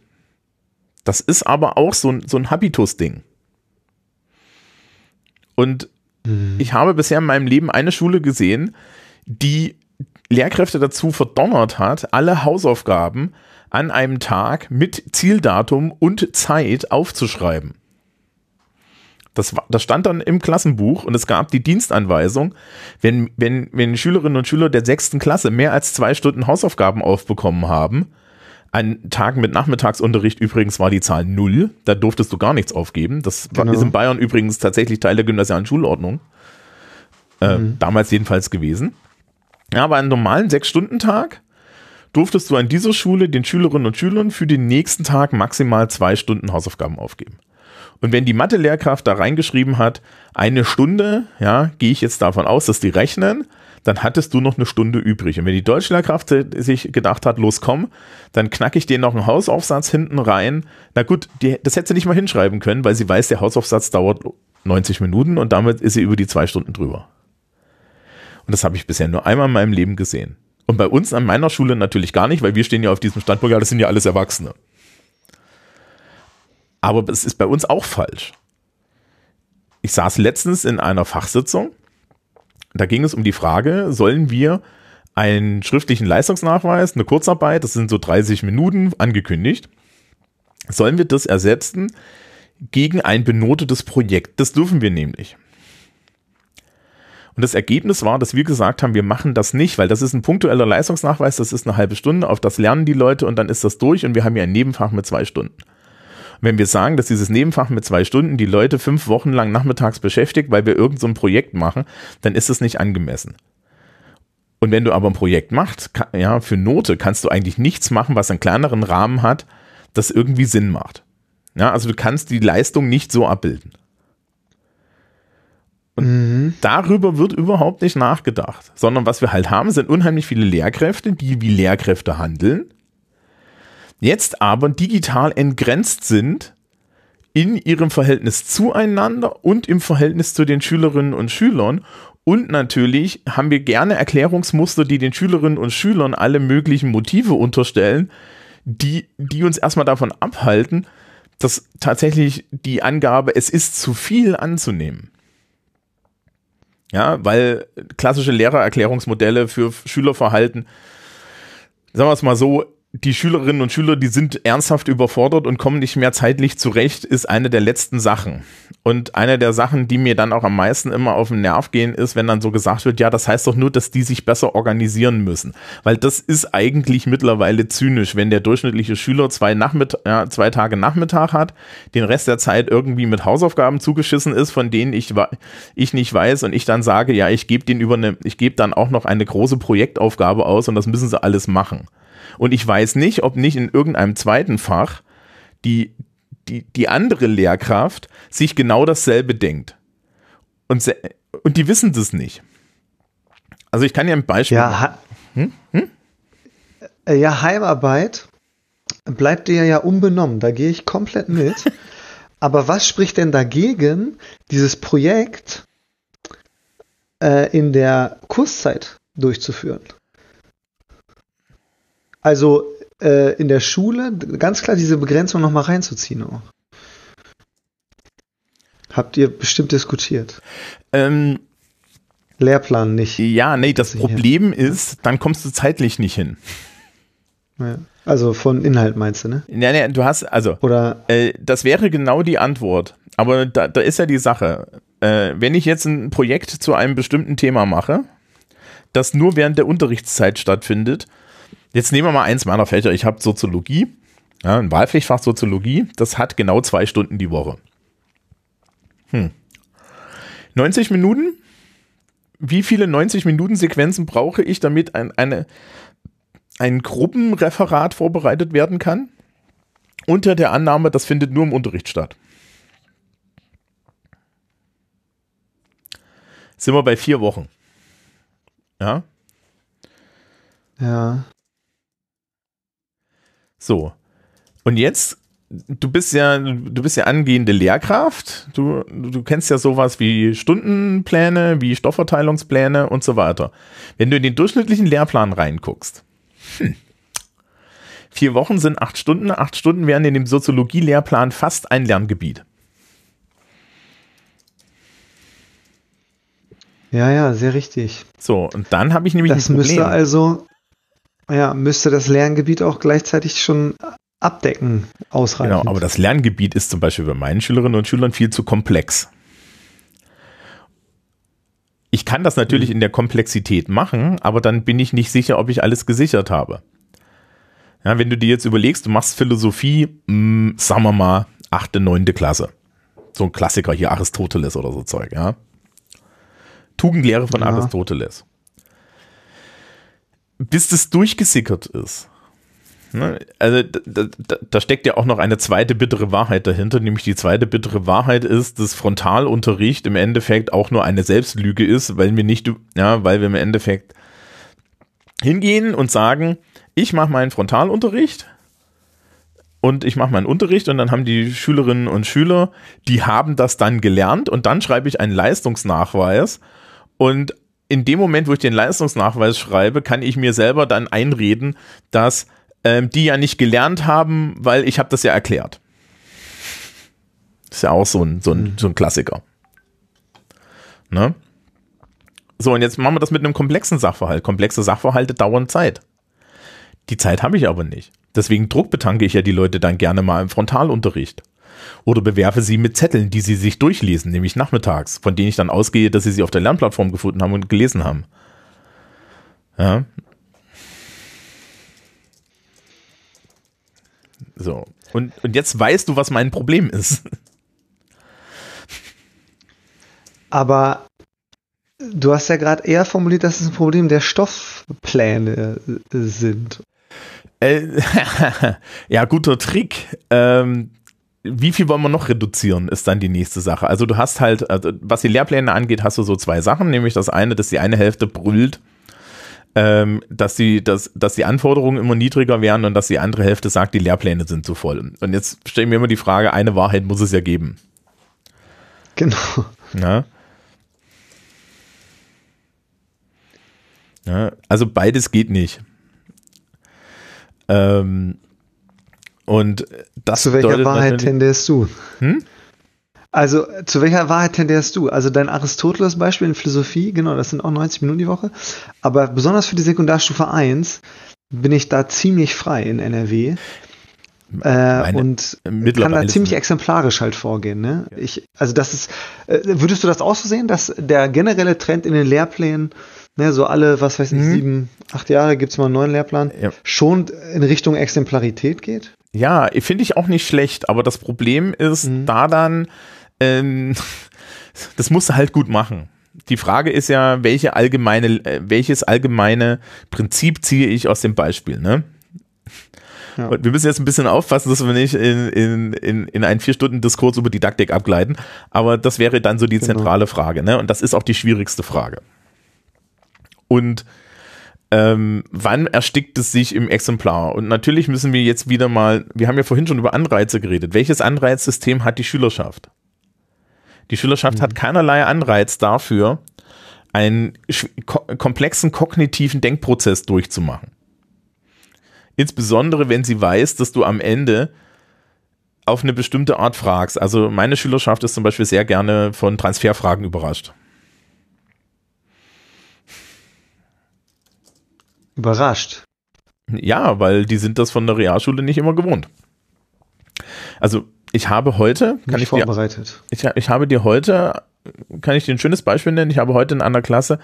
Das ist aber auch so ein, so ein Habitus-Ding. Und mhm. ich habe bisher in meinem Leben eine Schule gesehen, die Lehrkräfte dazu verdonnert hat, alle Hausaufgaben an einem Tag mit Zieldatum und Zeit aufzuschreiben. Das, das stand dann im Klassenbuch und es gab die Dienstanweisung, wenn, wenn, wenn Schülerinnen und Schüler der sechsten Klasse mehr als zwei Stunden Hausaufgaben aufbekommen haben, an Tagen mit Nachmittagsunterricht übrigens war die Zahl null, da durftest du gar nichts aufgeben. Das genau. ist in Bayern übrigens tatsächlich Teil der gymnasialen Schulordnung. Äh, mhm. Damals jedenfalls gewesen. Ja, aber einen normalen Sechs-Stunden-Tag durftest du an dieser Schule den Schülerinnen und Schülern für den nächsten Tag maximal zwei Stunden Hausaufgaben aufgeben. Und wenn die Mathe-Lehrkraft da reingeschrieben hat, eine Stunde, ja, gehe ich jetzt davon aus, dass die rechnen, dann hattest du noch eine Stunde übrig. Und wenn die Deutschlehrkraft sich gedacht hat, los komm, dann knacke ich dir noch einen Hausaufsatz hinten rein. Na gut, die, das hätte sie nicht mal hinschreiben können, weil sie weiß, der Hausaufsatz dauert 90 Minuten und damit ist sie über die zwei Stunden drüber. Und das habe ich bisher nur einmal in meinem Leben gesehen. Und bei uns an meiner Schule natürlich gar nicht, weil wir stehen ja auf diesem Standpunkt, ja, das sind ja alles Erwachsene. Aber es ist bei uns auch falsch. Ich saß letztens in einer Fachsitzung, da ging es um die Frage, sollen wir einen schriftlichen Leistungsnachweis, eine Kurzarbeit, das sind so 30 Minuten angekündigt, sollen wir das ersetzen gegen ein benotetes Projekt? Das dürfen wir nämlich. Und das Ergebnis war, dass wir gesagt haben, wir machen das nicht, weil das ist ein punktueller Leistungsnachweis, das ist eine halbe Stunde, auf das lernen die Leute und dann ist das durch und wir haben ja ein Nebenfach mit zwei Stunden. Wenn wir sagen, dass dieses Nebenfach mit zwei Stunden die Leute fünf Wochen lang nachmittags beschäftigt, weil wir irgend so ein Projekt machen, dann ist das nicht angemessen. Und wenn du aber ein Projekt machst, ja, für Note kannst du eigentlich nichts machen, was einen kleineren Rahmen hat, das irgendwie Sinn macht. Ja, also du kannst die Leistung nicht so abbilden. Und mhm. darüber wird überhaupt nicht nachgedacht, sondern was wir halt haben, sind unheimlich viele Lehrkräfte, die wie Lehrkräfte handeln, jetzt aber digital entgrenzt sind in ihrem Verhältnis zueinander und im Verhältnis zu den Schülerinnen und Schülern. Und natürlich haben wir gerne Erklärungsmuster, die den Schülerinnen und Schülern alle möglichen Motive unterstellen, die, die uns erstmal davon abhalten, dass tatsächlich die Angabe, es ist zu viel anzunehmen. Ja, weil klassische Lehrererklärungsmodelle für Schülerverhalten, sagen wir es mal so, die Schülerinnen und Schüler, die sind ernsthaft überfordert und kommen nicht mehr zeitlich zurecht, ist eine der letzten Sachen. Und eine der Sachen, die mir dann auch am meisten immer auf den Nerv gehen, ist, wenn dann so gesagt wird, ja, das heißt doch nur, dass die sich besser organisieren müssen. Weil das ist eigentlich mittlerweile zynisch, wenn der durchschnittliche Schüler zwei, Nachmitt ja, zwei Tage Nachmittag hat, den Rest der Zeit irgendwie mit Hausaufgaben zugeschissen ist, von denen ich, ich nicht weiß und ich dann sage, ja, ich gebe den über eine, ich gebe dann auch noch eine große Projektaufgabe aus und das müssen sie alles machen. Und ich weiß nicht, ob nicht in irgendeinem zweiten Fach die, die, die andere Lehrkraft sich genau dasselbe denkt. Und, und die wissen das nicht. Also ich kann ja ein Beispiel. Ja, hm? Hm? Ja Heimarbeit bleibt dir ja unbenommen. Da gehe ich komplett mit. [LAUGHS] Aber was spricht denn dagegen, dieses Projekt äh, in der Kurszeit durchzuführen? Also äh, in der Schule ganz klar diese Begrenzung nochmal reinzuziehen auch. Habt ihr bestimmt diskutiert? Ähm, Lehrplan nicht. Ja, nee, das Problem ist, dann kommst du zeitlich nicht hin. Ja. Also von Inhalt meinst du, ne? Ja, nee, du hast, also, Oder äh, das wäre genau die Antwort. Aber da, da ist ja die Sache. Äh, wenn ich jetzt ein Projekt zu einem bestimmten Thema mache, das nur während der Unterrichtszeit stattfindet, Jetzt nehmen wir mal eins meiner Fächer. Ich habe Soziologie, ja, ein Wahlpflichtfach Soziologie. Das hat genau zwei Stunden die Woche. Hm. 90 Minuten? Wie viele 90 Minuten Sequenzen brauche ich, damit ein, eine, ein Gruppenreferat vorbereitet werden kann? Unter der Annahme, das findet nur im Unterricht statt. Sind wir bei vier Wochen. Ja. Ja. So. Und jetzt, du bist ja, du bist ja angehende Lehrkraft. Du, du kennst ja sowas wie Stundenpläne, wie Stoffverteilungspläne und so weiter. Wenn du in den durchschnittlichen Lehrplan reinguckst, hm, vier Wochen sind acht Stunden. Acht Stunden wären in dem Soziologie-Lehrplan fast ein Lerngebiet. Ja, ja, sehr richtig. So, und dann habe ich nämlich das ein Problem. müsste also, ja, müsste das Lerngebiet auch gleichzeitig schon abdecken, ausreichend. Genau, aber das Lerngebiet ist zum Beispiel bei meinen Schülerinnen und Schülern viel zu komplex. Ich kann das natürlich mhm. in der Komplexität machen, aber dann bin ich nicht sicher, ob ich alles gesichert habe. Ja, wenn du dir jetzt überlegst, du machst Philosophie, mh, hm, sagen wir mal, achte, neunte Klasse. So ein Klassiker hier, Aristoteles oder so Zeug, ja. Tugendlehre von ja. Aristoteles. Bis das durchgesickert ist, Ne? Also da, da, da, steckt ja auch noch eine zweite bittere Wahrheit dahinter, nämlich die zweite bittere Wahrheit ist, dass Frontalunterricht im Endeffekt auch nur eine Selbstlüge ist, weil wir nicht, ja, weil wir im Endeffekt hingehen und sagen, ich mache meinen Frontalunterricht und ich mache meinen Unterricht und dann haben die Schülerinnen und Schüler, die haben das dann gelernt und dann schreibe ich einen Leistungsnachweis und in dem Moment, wo ich den Leistungsnachweis schreibe, kann ich mir selber dann einreden, dass ähm, die ja nicht gelernt haben, weil ich habe das ja erklärt. Ist ja auch so ein, so ein, mhm. so ein Klassiker. Ne? So, und jetzt machen wir das mit einem komplexen Sachverhalt. Komplexe Sachverhalte dauern Zeit. Die Zeit habe ich aber nicht. Deswegen druckbetanke ich ja die Leute dann gerne mal im Frontalunterricht. Oder bewerfe sie mit Zetteln, die sie sich durchlesen, nämlich nachmittags, von denen ich dann ausgehe, dass sie sie auf der Lernplattform gefunden haben und gelesen haben. Ja, So. Und, und jetzt weißt du, was mein Problem ist. Aber du hast ja gerade eher formuliert, dass es ein Problem der Stoffpläne äh, sind. Äh, [LAUGHS] ja, guter Trick. Ähm, wie viel wollen wir noch reduzieren, ist dann die nächste Sache. Also du hast halt, also was die Lehrpläne angeht, hast du so zwei Sachen, nämlich das eine, dass die eine Hälfte brüllt ähm, dass, die, dass, dass die Anforderungen immer niedriger werden und dass die andere Hälfte sagt, die Lehrpläne sind zu voll. Und jetzt stelle ich mir immer die Frage, eine Wahrheit muss es ja geben. Genau. Ja. Ja, also beides geht nicht. Ähm, und das Zu welcher Wahrheit tendierst du? Hm? Also, zu welcher Wahrheit tendierst du? Also, dein Aristoteles-Beispiel in Philosophie, genau, das sind auch 90 Minuten die Woche. Aber besonders für die Sekundarstufe 1 bin ich da ziemlich frei in NRW. Äh, und kann da ziemlich exemplarisch halt vorgehen. Ne? Ja. Ich, also das ist, äh, würdest du das auch so sehen, dass der generelle Trend in den Lehrplänen, ne, so alle, was weiß ich, mhm. sieben, acht Jahre gibt es mal einen neuen Lehrplan, ja. schon in Richtung Exemplarität geht? Ja, finde ich auch nicht schlecht, aber das Problem ist mhm. da dann, ähm, [LAUGHS] das musst du halt gut machen. Die Frage ist ja, welche allgemeine, äh, welches allgemeine Prinzip ziehe ich aus dem Beispiel, ne? Ja. wir müssen jetzt ein bisschen aufpassen, dass wir nicht in, in, in, in einen vier Stunden Diskurs über Didaktik abgleiten. Aber das wäre dann so die genau. zentrale Frage. Ne? Und das ist auch die schwierigste Frage. Und ähm, wann erstickt es sich im Exemplar? Und natürlich müssen wir jetzt wieder mal, wir haben ja vorhin schon über Anreize geredet. Welches Anreizsystem hat die Schülerschaft? Die Schülerschaft mhm. hat keinerlei Anreiz dafür, einen ko komplexen kognitiven Denkprozess durchzumachen. Insbesondere, wenn sie weiß, dass du am Ende auf eine bestimmte Art fragst. Also meine Schülerschaft ist zum Beispiel sehr gerne von Transferfragen überrascht. Überrascht? Ja, weil die sind das von der Realschule nicht immer gewohnt. Also ich habe heute, kann ich vorbereitet. Dir, ich, ich habe dir heute, kann ich dir ein schönes Beispiel nennen, ich habe heute in einer Klasse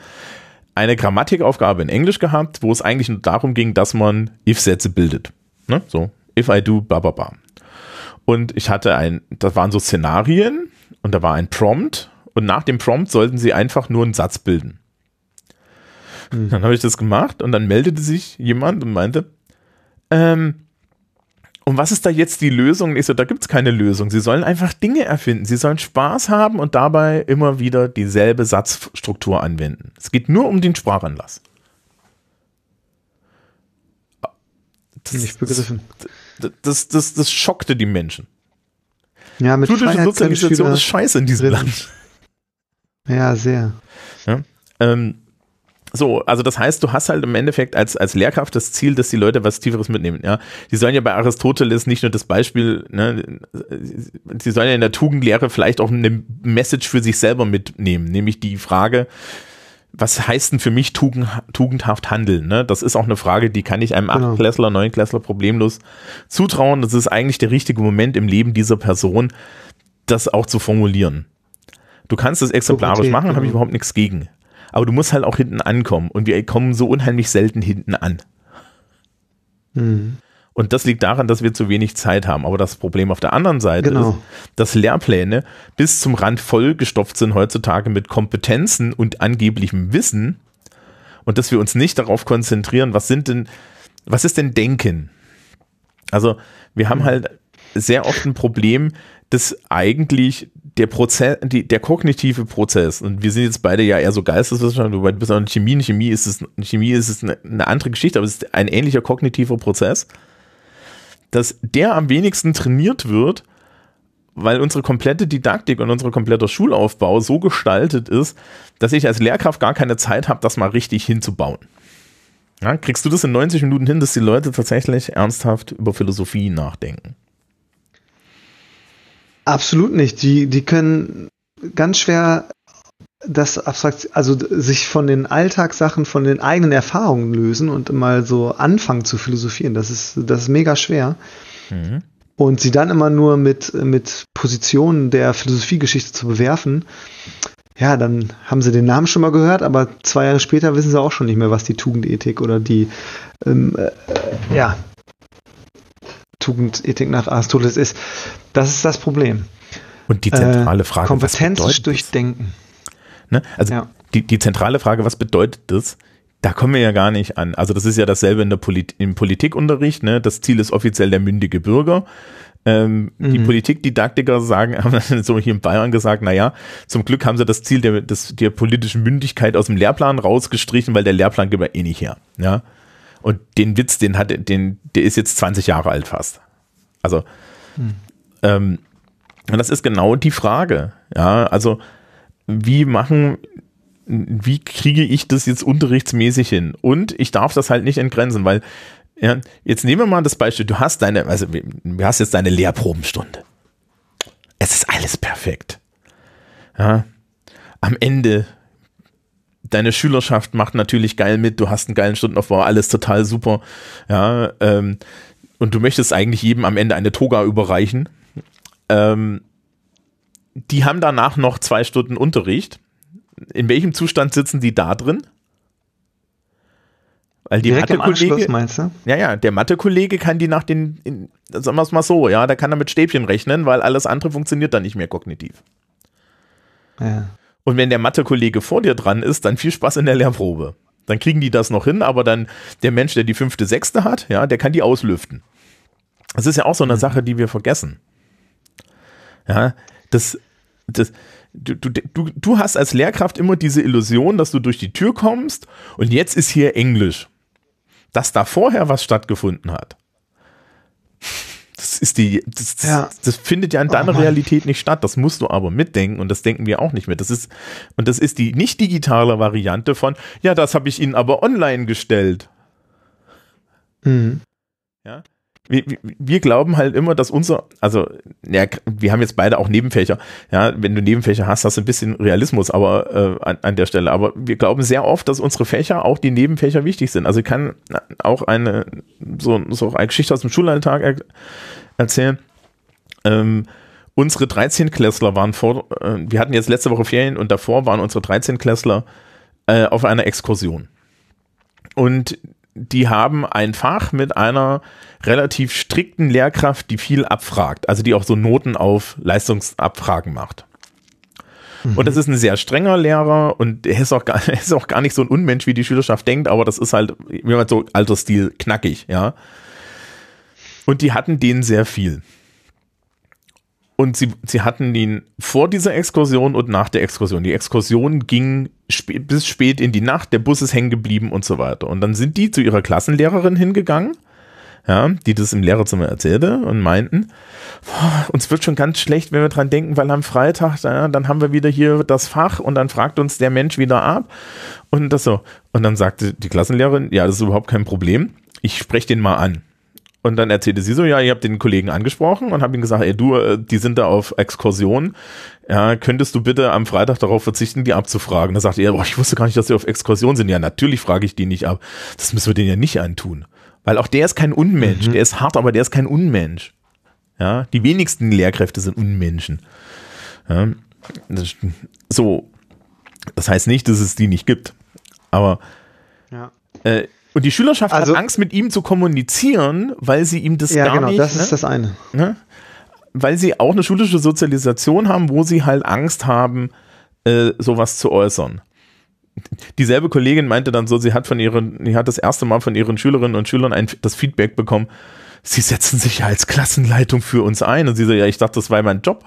eine Grammatikaufgabe in Englisch gehabt, wo es eigentlich nur darum ging, dass man if-Sätze bildet. Ne? So, if I do, ba, ba, ba. Und ich hatte ein, das waren so Szenarien und da war ein Prompt und nach dem Prompt sollten sie einfach nur einen Satz bilden. Mhm. Dann habe ich das gemacht und dann meldete sich jemand und meinte, ähm, und was ist da jetzt die Lösung? Ich so, da gibt es keine Lösung. Sie sollen einfach Dinge erfinden. Sie sollen Spaß haben und dabei immer wieder dieselbe Satzstruktur anwenden. Es geht nur um den Sprachanlass. Das, Nicht begriffen. Das, das, das, das schockte die Menschen. Ja, mit Schulische Sozialisation ist scheiße in diesem. Land. Ja, sehr. Ja, ähm, so, also das heißt, du hast halt im Endeffekt als, als Lehrkraft das Ziel, dass die Leute was Tieferes mitnehmen. Ja, die sollen ja bei Aristoteles nicht nur das Beispiel, ne, sie sollen ja in der Tugendlehre vielleicht auch eine Message für sich selber mitnehmen, nämlich die Frage, was heißt denn für mich tugend, tugendhaft handeln? Ne? Das ist auch eine Frage, die kann ich einem genau. Achtklässler, Neunklässler problemlos zutrauen. Das ist eigentlich der richtige Moment im Leben dieser Person, das auch zu formulieren. Du kannst es exemplarisch okay, machen, genau. habe ich überhaupt nichts gegen. Aber du musst halt auch hinten ankommen. Und wir kommen so unheimlich selten hinten an. Mhm. Und das liegt daran, dass wir zu wenig Zeit haben. Aber das Problem auf der anderen Seite genau. ist, dass Lehrpläne bis zum Rand vollgestopft sind heutzutage mit Kompetenzen und angeblichem Wissen und dass wir uns nicht darauf konzentrieren, was sind denn, was ist denn Denken? Also wir haben halt sehr oft ein Problem, dass eigentlich der Prozess, die, der kognitive Prozess, und wir sind jetzt beide ja eher so Geisteswissenschaftler, du bist auch in Chemie, in Chemie ist es, Chemie ist es eine, eine andere Geschichte, aber es ist ein ähnlicher kognitiver Prozess dass der am wenigsten trainiert wird, weil unsere komplette Didaktik und unser kompletter Schulaufbau so gestaltet ist, dass ich als Lehrkraft gar keine Zeit habe, das mal richtig hinzubauen. Ja, kriegst du das in 90 Minuten hin, dass die Leute tatsächlich ernsthaft über Philosophie nachdenken? Absolut nicht. Die, die können ganz schwer das abstrakt, also sich von den Alltagssachen, von den eigenen Erfahrungen lösen und mal so anfangen zu philosophieren. Das ist, das ist mega schwer. Mhm. Und sie dann immer nur mit, mit Positionen der Philosophiegeschichte zu bewerfen, ja, dann haben sie den Namen schon mal gehört, aber zwei Jahre später wissen sie auch schon nicht mehr, was die Tugendethik oder die, ähm, äh, ja, Tugendethik nach Aristoteles ist. Das ist das Problem. Und die zentrale äh, Frage, äh, Kompetenz durchdenken. Ne? Also ja. die, die zentrale Frage, was bedeutet das? Da kommen wir ja gar nicht an. Also das ist ja dasselbe in der Polit im Politikunterricht. Ne? Das Ziel ist offiziell der mündige Bürger. Ähm, mhm. Die Politikdidaktiker sagen, [LAUGHS] haben so hier in Bayern gesagt, naja, zum Glück haben sie das Ziel der, des, der politischen Mündigkeit aus dem Lehrplan rausgestrichen, weil der Lehrplan gibt ja eh nicht her. Ja? Und den Witz, den hat, den, der ist jetzt 20 Jahre alt fast. Also, mhm. Ähm, und das ist genau die Frage. Ja, also wie machen, wie kriege ich das jetzt unterrichtsmäßig hin? Und ich darf das halt nicht entgrenzen, weil ja, jetzt nehmen wir mal das Beispiel, du hast deine, also du hast jetzt deine Lehrprobenstunde. Es ist alles perfekt. Ja, am Ende deine Schülerschaft macht natürlich geil mit, du hast einen geilen Stundenaufbau, alles total super. Ja, ähm, und du möchtest eigentlich jedem am Ende eine Toga überreichen. Ähm, die haben danach noch zwei Stunden Unterricht. In welchem Zustand sitzen die da drin? Weil die Mathe-Kollege, meinst du? Ja, ja, der Mathe-Kollege kann die nach den, in, sagen wir es mal so, ja, da kann er mit Stäbchen rechnen, weil alles andere funktioniert dann nicht mehr kognitiv. Ja. Und wenn der Mathe-Kollege vor dir dran ist, dann viel Spaß in der Lehrprobe. Dann kriegen die das noch hin, aber dann der Mensch, der die fünfte, sechste hat, ja, der kann die auslüften. Das ist ja auch so eine mhm. Sache, die wir vergessen. Ja, das, das, du, du, du, du hast als Lehrkraft immer diese Illusion, dass du durch die Tür kommst und jetzt ist hier Englisch. Dass da vorher was stattgefunden hat. Das ist die, das, das, ja. das findet ja in deiner oh Realität nicht statt. Das musst du aber mitdenken und das denken wir auch nicht mit. Das ist, und das ist die nicht digitale Variante von, ja, das habe ich Ihnen aber online gestellt. Mhm. Ja wir, wir glauben halt immer, dass unser, also ja, wir haben jetzt beide auch Nebenfächer. Ja, wenn du Nebenfächer hast, hast du ein bisschen Realismus, aber äh, an, an der Stelle. Aber wir glauben sehr oft, dass unsere Fächer, auch die Nebenfächer, wichtig sind. Also ich kann auch eine so, so eine Geschichte aus dem Schulalltag er, erzählen. Ähm, unsere 13-Klässler waren vor, äh, wir hatten jetzt letzte Woche Ferien und davor waren unsere 13-Klässler äh, auf einer Exkursion. Und die haben ein Fach mit einer relativ strikten Lehrkraft, die viel abfragt, also die auch so Noten auf Leistungsabfragen macht. Mhm. Und das ist ein sehr strenger Lehrer und er ist, auch gar, [LAUGHS] er ist auch gar nicht so ein Unmensch, wie die Schülerschaft denkt, aber das ist halt, wie man so alter Stil, knackig, ja. Und die hatten den sehr viel. Und sie, sie hatten ihn vor dieser Exkursion und nach der Exkursion. Die Exkursion ging spä bis spät in die Nacht, der Bus ist hängen geblieben und so weiter. Und dann sind die zu ihrer Klassenlehrerin hingegangen, ja, die das im Lehrerzimmer erzählte und meinten, boah, uns wird schon ganz schlecht, wenn wir dran denken, weil am Freitag, ja, dann haben wir wieder hier das Fach und dann fragt uns der Mensch wieder ab und das so. Und dann sagte die Klassenlehrerin, ja, das ist überhaupt kein Problem, ich spreche den mal an. Und dann erzählte sie so, ja, ihr habt den Kollegen angesprochen und habe ihm gesagt, ey, du, äh, die sind da auf Exkursion. Ja, könntest du bitte am Freitag darauf verzichten, die abzufragen? Da sagte er, boah, ich wusste gar nicht, dass sie auf Exkursion sind. Ja, natürlich frage ich die nicht ab. Das müssen wir denen ja nicht antun. Weil auch der ist kein Unmensch. Mhm. Der ist hart, aber der ist kein Unmensch. Ja, die wenigsten Lehrkräfte sind Unmenschen. Ja, das, so. Das heißt nicht, dass es die nicht gibt. Aber ja. äh, und die Schülerschaft also, hat Angst, mit ihm zu kommunizieren, weil sie ihm das ja, gar genau, nicht. Ja, genau, das ne? ist das eine. Ne? Weil sie auch eine schulische Sozialisation haben, wo sie halt Angst haben, äh, sowas zu äußern. Dieselbe Kollegin meinte dann so, sie hat von ihren, sie hat das erste Mal von ihren Schülerinnen und Schülern ein, das Feedback bekommen, sie setzen sich ja als Klassenleitung für uns ein. Und sie so, ja, ich dachte, das war mein Job.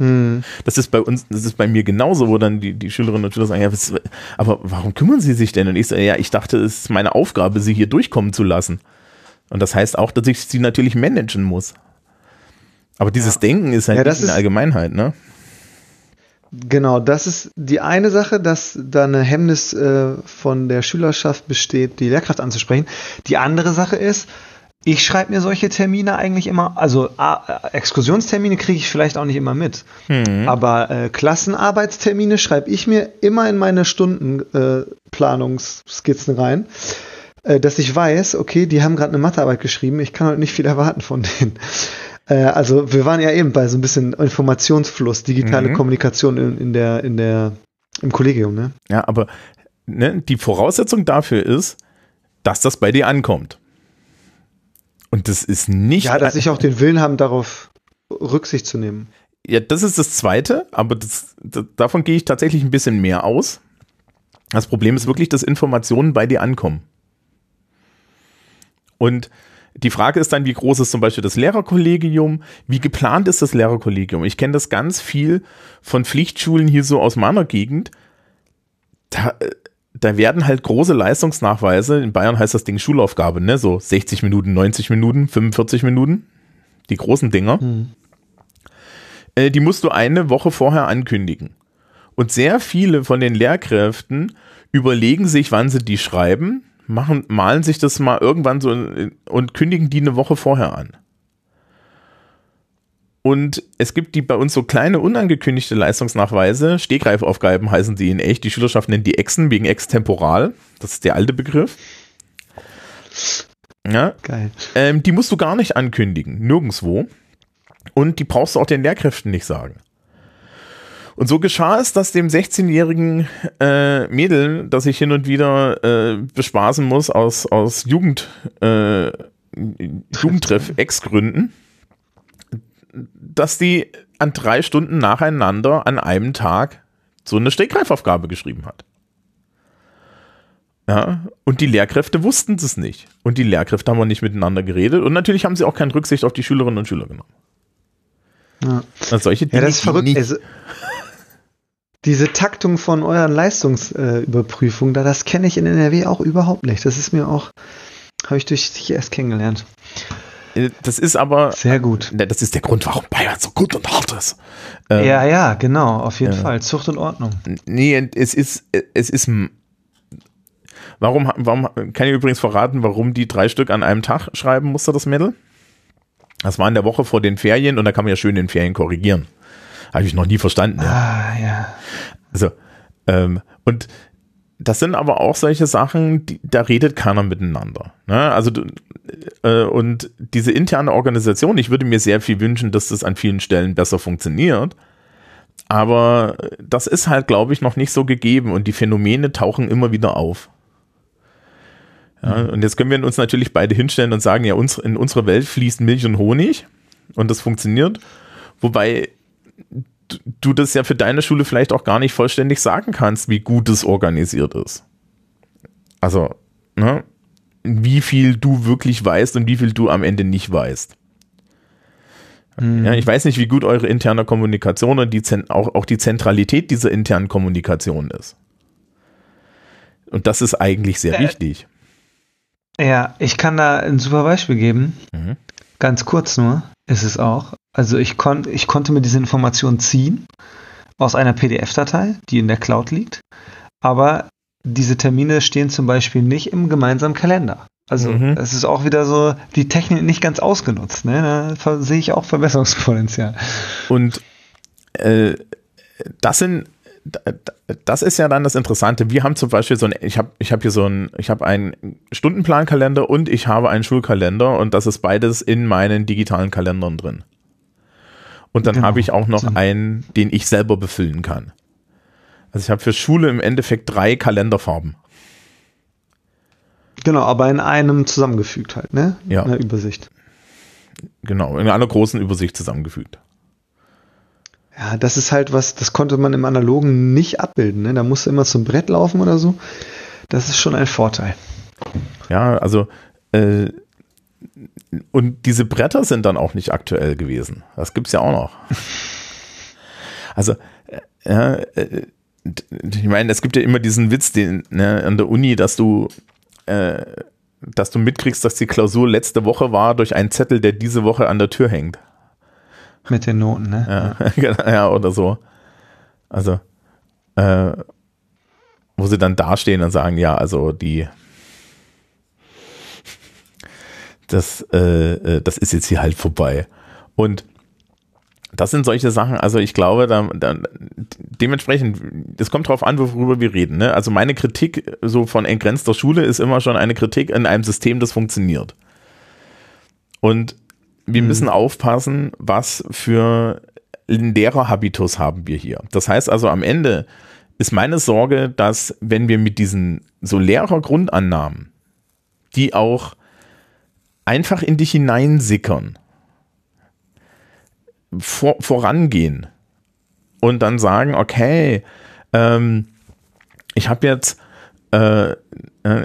Hm. Das ist bei uns, das ist bei mir genauso, wo dann die, die Schülerinnen und Schüler sagen, ja, was, aber warum kümmern sie sich denn? Und ich sage, ja, ich dachte, es ist meine Aufgabe, sie hier durchkommen zu lassen. Und das heißt auch, dass ich sie natürlich managen muss. Aber dieses ja. Denken ist halt ja, nicht in der Allgemeinheit, ne? Genau, das ist die eine Sache, dass da eine Hemmnis äh, von der Schülerschaft besteht, die Lehrkraft anzusprechen. Die andere Sache ist, ich schreibe mir solche Termine eigentlich immer, also äh, Exkursionstermine kriege ich vielleicht auch nicht immer mit, mhm. aber äh, Klassenarbeitstermine schreibe ich mir immer in meine Stundenplanungsskizzen äh, rein, äh, dass ich weiß, okay, die haben gerade eine Mathearbeit geschrieben, ich kann heute nicht viel erwarten von denen. Äh, also wir waren ja eben bei so ein bisschen Informationsfluss, digitale mhm. Kommunikation in, in, der, in der, im Kollegium, ne? Ja, aber ne, die Voraussetzung dafür ist, dass das bei dir ankommt. Und das ist nicht. Ja, dass ich auch den Willen haben, darauf Rücksicht zu nehmen. Ja, das ist das Zweite, aber das, das, davon gehe ich tatsächlich ein bisschen mehr aus. Das Problem ist wirklich, dass Informationen bei dir ankommen. Und die Frage ist dann, wie groß ist zum Beispiel das Lehrerkollegium? Wie geplant ist das Lehrerkollegium? Ich kenne das ganz viel von Pflichtschulen hier so aus meiner Gegend. Da, äh, da werden halt große Leistungsnachweise, in Bayern heißt das Ding Schulaufgabe, ne? So 60 Minuten, 90 Minuten, 45 Minuten. Die großen Dinger. Mhm. Äh, die musst du eine Woche vorher ankündigen. Und sehr viele von den Lehrkräften überlegen sich, wann sie die schreiben, machen, malen sich das mal irgendwann so und kündigen die eine Woche vorher an. Und es gibt die bei uns so kleine unangekündigte Leistungsnachweise, Stegreifaufgaben heißen die in echt. Die Schülerschaft nennt die Exen wegen extemporal. Das ist der alte Begriff. Ja. Geil. Ähm, die musst du gar nicht ankündigen, nirgendwo. Und die brauchst du auch den Lehrkräften nicht sagen. Und so geschah es, dass dem 16-jährigen äh, Mädel, das ich hin und wieder äh, bespaßen muss aus, aus Jugend, äh, Jugendtreff, [LAUGHS] Ex-Gründen, dass die an drei Stunden nacheinander an einem Tag so eine Stegreifaufgabe geschrieben hat. Ja, und die Lehrkräfte wussten es nicht. Und die Lehrkräfte haben auch nicht miteinander geredet. Und natürlich haben sie auch keine Rücksicht auf die Schülerinnen und Schüler genommen. Ja. Also solche Dinge, ja, das ist verrückt. Also, diese Taktung von euren Leistungsüberprüfungen, da das kenne ich in NRW auch überhaupt nicht. Das ist mir auch, habe ich durch dich erst kennengelernt. Äh, das ist aber. Sehr gut. Ne, das ist der Grund, warum Bayern so gut und hart ist. Ähm, ja, ja, genau, auf jeden ja. Fall. Zucht und Ordnung. Nee, es ist, es ist. Warum, warum, kann ich übrigens verraten, warum die drei Stück an einem Tag schreiben musste, das Mädel? Das war in der Woche vor den Ferien und da kann man ja schön in den Ferien korrigieren. Habe ich noch nie verstanden. Ja. Ah, ja. Also, ähm, und das sind aber auch solche Sachen, die, da redet keiner miteinander. Ne? Also äh, und diese interne Organisation, ich würde mir sehr viel wünschen, dass das an vielen Stellen besser funktioniert. Aber das ist halt, glaube ich, noch nicht so gegeben und die Phänomene tauchen immer wieder auf. Ja, mhm. und jetzt können wir uns natürlich beide hinstellen und sagen, ja, uns, in unserer Welt fließt Milch und Honig und das funktioniert. Wobei du das ja für deine Schule vielleicht auch gar nicht vollständig sagen kannst, wie gut es organisiert ist. Also, ne, wie viel du wirklich weißt und wie viel du am Ende nicht weißt. Mhm. Ja, ich weiß nicht, wie gut eure interne Kommunikation und die, auch, auch die Zentralität dieser internen Kommunikation ist. Und das ist eigentlich sehr äh, wichtig. Ja, ich kann da ein super Beispiel geben. Mhm. Ganz kurz nur ist es auch. Also ich, kon ich konnte mir diese Information ziehen aus einer PDF-Datei, die in der Cloud liegt. Aber diese Termine stehen zum Beispiel nicht im gemeinsamen Kalender. Also Mhm. es ist auch wieder so die Technik nicht ganz ausgenutzt. Ne? Da sehe ich auch Verbesserungspotenzial. Und äh, das sind, das ist ja dann das Interessante. Wir haben zum Beispiel so ein, ich habe ich hab hier so ein, ich habe einen Stundenplankalender und ich habe einen Schulkalender und das ist beides in meinen digitalen Kalendern drin. Und dann Genau. habe ich auch noch einen, den ich selber befüllen kann. Also ich habe für Schule im Endeffekt drei Kalenderfarben. Genau, aber in einem zusammengefügt halt, ne? Ja. In der Übersicht. Genau, in einer großen Übersicht zusammengefügt. Ja, das ist halt was, das konnte man im Analogen nicht abbilden. Ne? Da musste immer zum Brett laufen oder so. Das ist schon ein Vorteil. Ja, also äh, und diese Bretter sind dann auch nicht aktuell gewesen. Das gibt's ja auch noch. [LAUGHS] Also äh, ja, äh, ich meine, es gibt ja immer diesen Witz den, ne, an der Uni, dass du äh, dass du mitkriegst, dass die Klausur letzte Woche war durch einen Zettel, der diese Woche an der Tür hängt. Mit den Noten, ne? Ja, [LAUGHS] genau, ja oder so. Also, äh, wo sie dann dastehen und sagen, ja, also die, das, äh, äh, das ist jetzt hier halt vorbei. Und das sind solche Sachen, also ich glaube, da, da, dementsprechend, es kommt drauf an, worüber wir reden. Ne? Also meine Kritik so von entgrenzter Schule ist immer schon eine Kritik in einem System, das funktioniert. Und wir müssen aufpassen, was für Lehrerhabitus haben wir hier. Das heißt also, am Ende ist meine Sorge, dass wenn wir mit diesen so Lehrergrundannahmen, die auch einfach in dich hineinsickern, vor, vorangehen und dann sagen, okay, ähm, ich habe jetzt, äh, äh,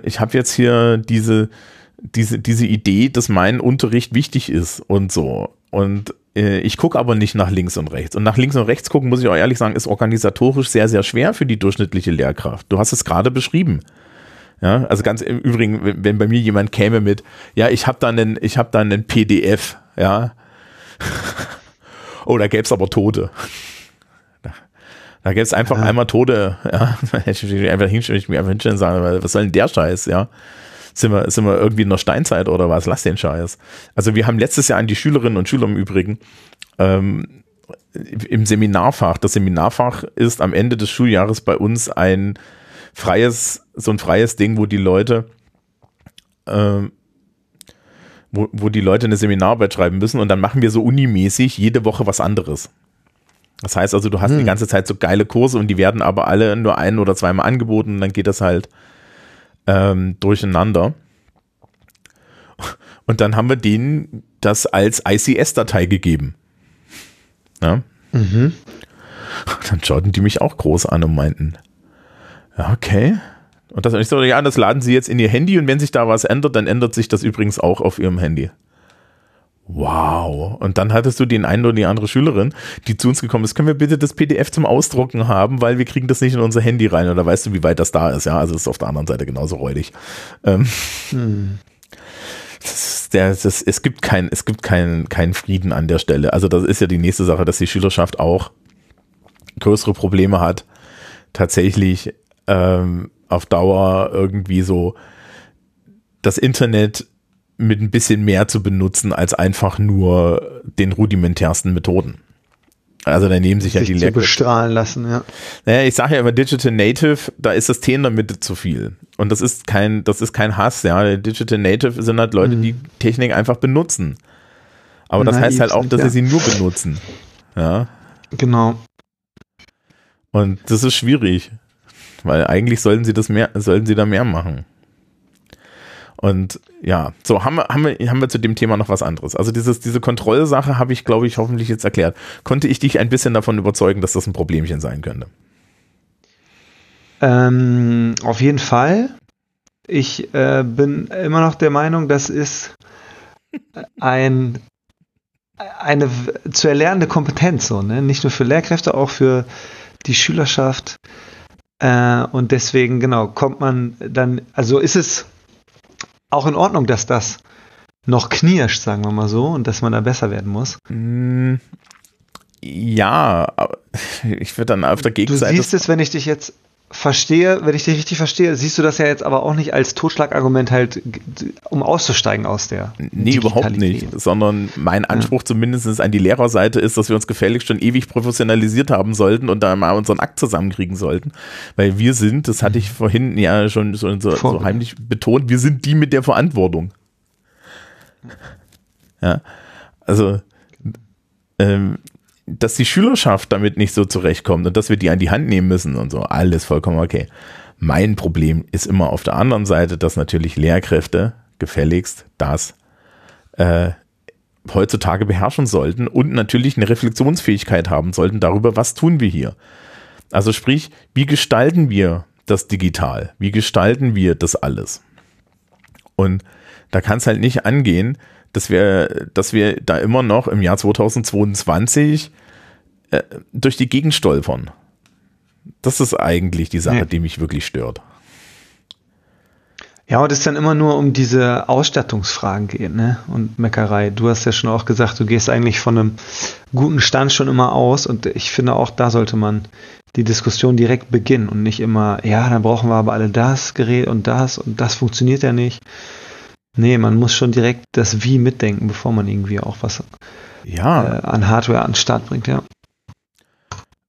ich habe jetzt hier diese, diese, diese Idee, dass mein Unterricht wichtig ist und so. Und äh, ich gucke aber nicht nach links und rechts. Und nach links und rechts gucken, muss ich auch ehrlich sagen, ist organisatorisch sehr, sehr schwer für die durchschnittliche Lehrkraft. Du hast es gerade beschrieben. Ja, also ganz im Übrigen, wenn, wenn bei mir jemand käme mit, ja, ich habe da einen, ich habe da einen PDF, ja. [LAUGHS] oh, da gäbe es aber Tote. Da, da gäbe es einfach Ja. einmal Tote, ja. [LAUGHS] Ich mich einfach hinstellen, ich mich einfach hinstellen und sagen, was soll denn der Scheiß, ja. Sind wir, sind wir irgendwie in der Steinzeit oder was? Lass den Scheiß. Also wir haben letztes Jahr an die Schülerinnen und Schüler im Übrigen ähm, im Seminarfach. Das Seminarfach ist am Ende des Schuljahres bei uns ein freies, so ein freies Ding, wo die Leute, ähm, wo, wo die Leute eine Seminararbeit schreiben müssen und dann machen wir so unimäßig jede Woche was anderes. Das heißt also, du hast die Hm. ganze Zeit so geile Kurse und die werden aber alle nur ein oder zweimal angeboten und dann geht das halt ähm, durcheinander. Und dann haben wir denen das als ICS-Datei gegeben. Ja? Mhm. Dann schauten die mich auch groß an und meinten, okay. Und das ich so, ja, das laden sie jetzt in ihr Handy und wenn sich da was ändert, dann ändert sich das übrigens auch auf ihrem Handy. Wow. Und dann hattest du den einen oder die andere Schülerin, die zu uns gekommen ist, können wir bitte das PDF zum Ausdrucken haben, weil wir kriegen das nicht in unser Handy rein. Oder weißt du, wie weit das da ist? Ja, also es ist auf der anderen Seite genauso räudig. Ähm, Hm. das der, das, es gibt kein, es gibt keinen keinen Frieden an der Stelle. Also das ist ja die nächste Sache, dass die Schülerschaft auch größere Probleme hat, tatsächlich ähm, auf Dauer irgendwie so das Internet mit ein bisschen mehr zu benutzen als einfach nur den rudimentärsten Methoden. Also da nehmen sich ja Sich die zu Lehrkräfte. bestrahlen lassen, ja. Naja, ich sage ja immer Digital Native, da ist das T in der Mitte zu viel. Und das ist kein, das ist kein Hass, ja. Digital Native sind halt Leute, Mhm. die Technik einfach benutzen. Aber das Naiv heißt halt auch, dass ja. sie sie nur benutzen. Ja. Genau. Und das ist schwierig. Weil eigentlich sollten sie das mehr, sollten sie da mehr machen. Und ja, so haben wir, haben wir, haben wir zu dem Thema noch was anderes. Also dieses, diese Kontrollsache habe ich, glaube ich, hoffentlich jetzt erklärt. Konnte ich dich ein bisschen davon überzeugen, dass das ein Problemchen sein könnte? Ähm, auf jeden Fall. Ich äh, bin immer noch der Meinung, das ist ein, eine zu erlernende Kompetenz, so, ne? nicht nur für Lehrkräfte, auch für die Schülerschaft. Äh, und deswegen, genau, kommt man dann, also ist es auch in Ordnung, dass das noch knirscht, sagen wir mal so, und dass man da besser werden muss. Mm, Ja, aber [LAUGHS] ich würde dann auf der Du Gegenseite. siehst es, wenn ich dich jetzt verstehe, wenn ich dich richtig verstehe, siehst du das ja jetzt aber auch nicht als Totschlagargument halt, um auszusteigen aus der. Nee, überhaupt nicht. Sondern mein Anspruch ja. zumindest an die Lehrerseite ist, dass wir uns gefälligst schon ewig professionalisiert haben sollten und da mal unseren Akt zusammenkriegen sollten. Weil wir sind, das hatte ich vorhin ja schon so, so, so heimlich betont, wir sind die mit der Verantwortung. Ja. Also, ähm, dass die Schülerschaft damit nicht so zurechtkommt und dass wir die an die Hand nehmen müssen und so, alles vollkommen okay. Mein Problem ist immer auf der anderen Seite, dass natürlich Lehrkräfte gefälligst das äh, heutzutage beherrschen sollten und natürlich eine Reflexionsfähigkeit haben sollten darüber, was tun wir hier. Also sprich, wie gestalten wir das digital? Wie gestalten wir das alles? Und da kann es halt nicht angehen, dass wir, dass wir da immer noch im Jahr 2022 äh, durch die Gegend stolpern. Das ist eigentlich die Sache, ja. die mich wirklich stört. Ja, und es dann immer nur um diese Ausstattungsfragen geht, ne? Und Meckerei. Du hast ja schon auch gesagt, du gehst eigentlich von einem guten Stand schon immer aus und ich finde auch, da sollte man die Diskussion direkt beginnen und nicht immer, ja, dann brauchen wir aber alle das Gerät und das und das funktioniert ja nicht. Nee, man muss schon direkt das Wie mitdenken, bevor man irgendwie auch was ja. äh, an Hardware an den Start bringt, ja.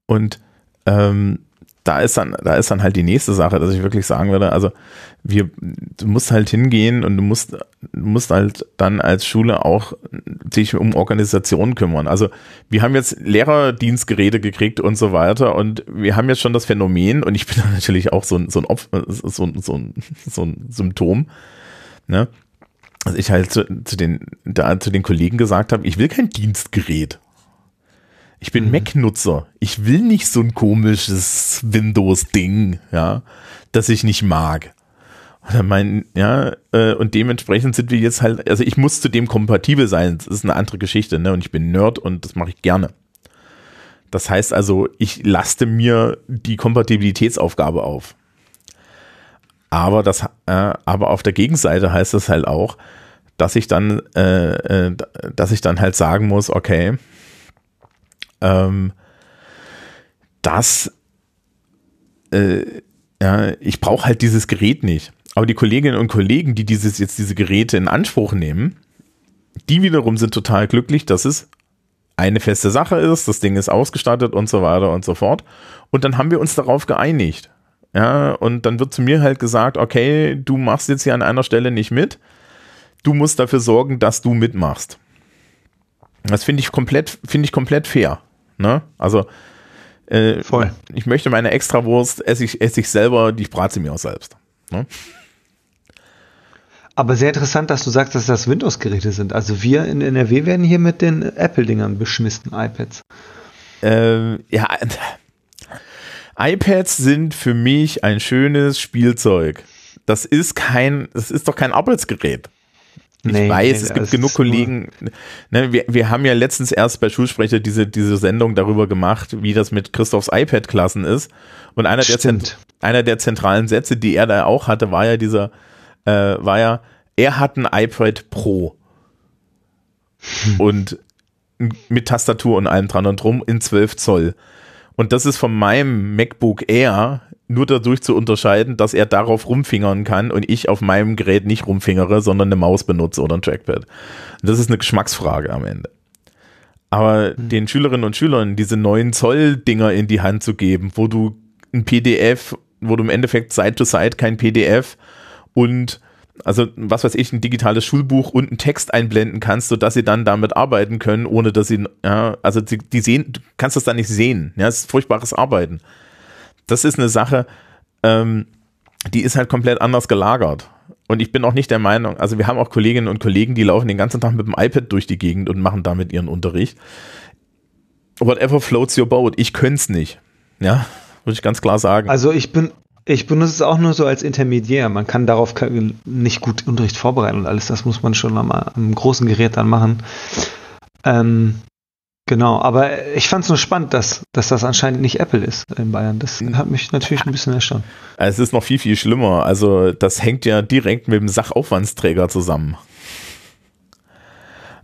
Und ähm, da ist dann, da ist dann halt die nächste Sache, dass ich wirklich sagen würde, also wir, du musst halt hingehen und du musst, du musst halt dann als Schule auch sich um Organisationen kümmern. Also wir haben jetzt Lehrerdienstgeräte gekriegt und so weiter und wir haben jetzt schon das Phänomen und ich bin [LAUGHS] natürlich auch so ein, so ein, Opf, so, so, ein, so ein Symptom, ne? Dass ich halt zu, zu, den, da zu den Kollegen gesagt habe, ich will kein Dienstgerät. Ich bin mhm. Mac-Nutzer. Ich will nicht so ein komisches Windows-Ding, ja, das ich nicht mag. Und, mein, ja, äh, und dementsprechend sind wir jetzt halt, also ich muss zu dem kompatibel sein. Das ist eine andere Geschichte, ne? Und ich bin Nerd und das mache ich gerne. Das heißt also, ich laste mir die Kompatibilitätsaufgabe auf. Aber das, äh, aber auf der Gegenseite heißt das halt auch, dass ich dann, äh, äh, dass ich dann halt sagen muss, okay, ähm, dass äh, ja, ich brauche halt dieses Gerät nicht. Aber die Kolleginnen und Kollegen, die dieses jetzt diese Geräte in Anspruch nehmen, die wiederum sind total glücklich, dass es eine feste Sache ist, das Ding ist ausgestattet und so weiter und so fort. Und dann haben wir uns darauf geeinigt. Ja, und dann wird zu mir halt gesagt, okay, du machst jetzt hier an einer Stelle nicht mit. Du musst dafür sorgen, dass du mitmachst. Das finde ich komplett, finde ich komplett fair. Ne? Also, äh, Voll. ich möchte meine Extrawurst, esse ich, esse ich selber, die brate mir auch selbst. Ne? Aber sehr interessant, dass du sagst, dass das Windows-Geräte sind. Also wir in NRW werden hier mit den Apple-Dingern beschmissen, iPads. Äh, ja, [LAUGHS] iPads sind für mich ein schönes Spielzeug. Das ist kein, das ist doch kein Arbeitsgerät. Ich nee, weiß, nee, es gibt genug Kollegen. Ne, wir, wir haben ja letztens erst bei Schulsprecher diese, diese Sendung darüber gemacht, wie das mit Christophs iPad-Klassen ist. Und einer der, einer der zentralen Sätze, die er da auch hatte, war ja dieser, äh, war ja, er hat ein iPad Pro. Hm. Und mit Tastatur und allem dran und drum in 12 Zoll. Und das ist von meinem MacBook Air nur dadurch zu unterscheiden, dass er darauf rumfingern kann und ich auf meinem Gerät nicht rumfingere, sondern eine Maus benutze oder ein Trackpad. Das ist eine Geschmacksfrage am Ende. Aber mhm. den Schülerinnen und Schülern diese neuen Zoll-Dinger in die Hand zu geben, wo du ein PDF, wo du im Endeffekt Side-to-Side kein PDF und also was weiß ich, ein digitales Schulbuch und einen Text einblenden kannst, sodass sie dann damit arbeiten können, ohne dass sie, ja, also die, die sehen, du kannst das dann nicht sehen. Ja, es ist furchtbares Arbeiten. Das ist eine Sache, ähm, die ist halt komplett anders gelagert. Und ich bin auch nicht der Meinung, also wir haben auch Kolleginnen und Kollegen, die laufen den ganzen Tag mit dem iPad durch die Gegend und machen damit ihren Unterricht. Whatever floats your boat. Ich könnte es nicht. Ja, würde ich ganz klar sagen. Also ich bin, ich benutze es auch nur so als Intermediär. Man kann darauf nicht gut Unterricht vorbereiten und alles. Das muss man schon am, am großen Gerät dann machen. Ähm, genau, aber ich fand es nur spannend, dass, dass das anscheinend nicht Apple ist in Bayern. Das hat mich natürlich ein bisschen erstaunt. Es ist noch viel, viel schlimmer. Also das hängt ja direkt mit dem Sachaufwandsträger zusammen.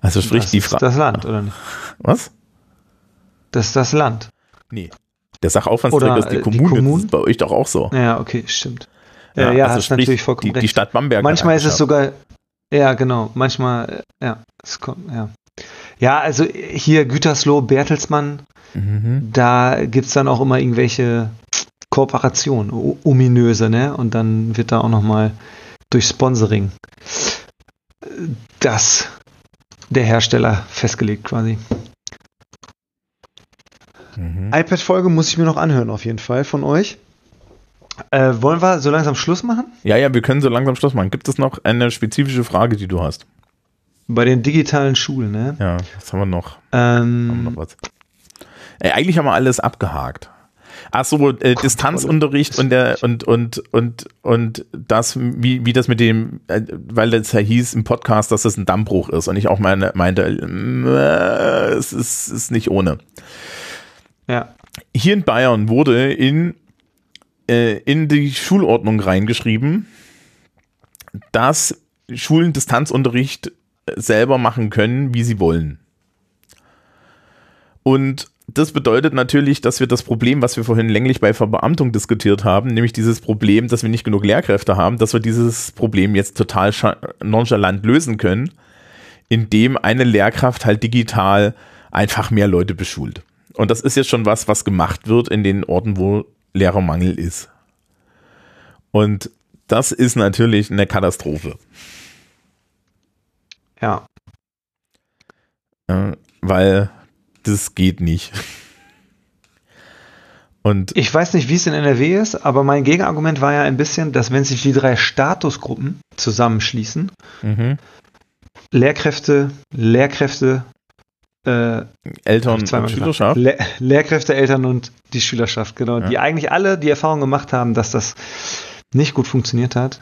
Also sprich das die Frage. Das Land, oder nicht? Was? Das ist das Land. Nee. Der Sachaufwandsträger ist die die Kommune. Kommunen? Das ist bei euch doch auch so. Ja, okay, stimmt. Ja, ja, also hast sprich, natürlich vollkommen die, recht. die Stadt Bamberg. Manchmal hat ist es sogar, ja, genau, manchmal, ja, es kommt, ja. Ja, also hier Gütersloh, Bertelsmann, Mhm. da gibt's dann auch immer irgendwelche Kooperationen, ominöse, ne? Und dann wird da auch nochmal durch Sponsoring äh, das der Hersteller festgelegt quasi. Mhm. iPad-Folge muss ich mir noch anhören, auf jeden Fall von euch. Äh, wollen wir so langsam Schluss machen? Ja, ja, wir können so langsam Schluss machen. Gibt es noch eine spezifische Frage, die du hast? Bei den digitalen Schulen, ne? Ja, was haben wir noch? Haben wir Ähm, noch was? Äh, eigentlich haben wir alles abgehakt. Ach so, äh, Distanzunterricht und der und und und und das wie wie das mit dem äh, weil das ja hieß im Podcast, dass das ein Dammbruch ist und ich auch meine, meinte äh, es ist, ist nicht ohne. Ja. Hier in Bayern wurde in äh, in die Schulordnung reingeschrieben, dass Schulen Distanzunterricht selber machen können, wie sie wollen. Und das bedeutet natürlich, dass wir das Problem, was wir vorhin länglich bei Verbeamtung diskutiert haben, nämlich dieses Problem, dass wir nicht genug Lehrkräfte haben, dass wir dieses Problem jetzt total nonchalant lösen können, indem eine Lehrkraft halt digital einfach mehr Leute beschult. Und das ist jetzt schon was, was gemacht wird in den Orten, wo Lehrermangel ist. Und das ist natürlich eine Katastrophe. Ja. äh, weil das geht nicht. Und Ich weiß nicht, wie es in NRW ist, aber mein Gegenargument war ja ein bisschen, dass wenn sich die drei Statusgruppen zusammenschließen, mhm. Lehrkräfte, Lehrkräfte, äh, Eltern und. Schülerschaft, Le Lehrkräfte, Eltern und die Schülerschaft, genau, Ja. die eigentlich alle die Erfahrung gemacht haben, dass das nicht gut funktioniert hat,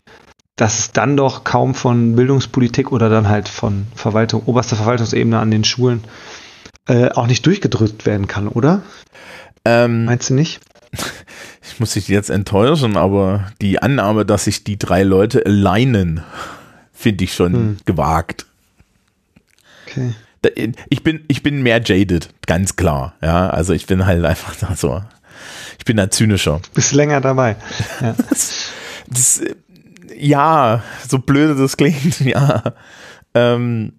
dass es dann doch kaum von Bildungspolitik oder dann halt von Verwaltung, oberster Verwaltungsebene an den Schulen äh, auch nicht durchgedrückt werden kann, oder? ähm, Meinst du nicht? [LAUGHS] ich muss dich jetzt enttäuschen, aber die Annahme, dass sich die drei Leute alignen, finde ich schon Hm. gewagt. Okay. Ich bin, ich bin mehr jaded, ganz klar. Ja, also ich bin halt einfach da so. Ich bin da zynischer. Bist länger dabei. Ja. [LAUGHS] Das, äh, ja, so blöde das klingt, [LAUGHS] ja. Ähm,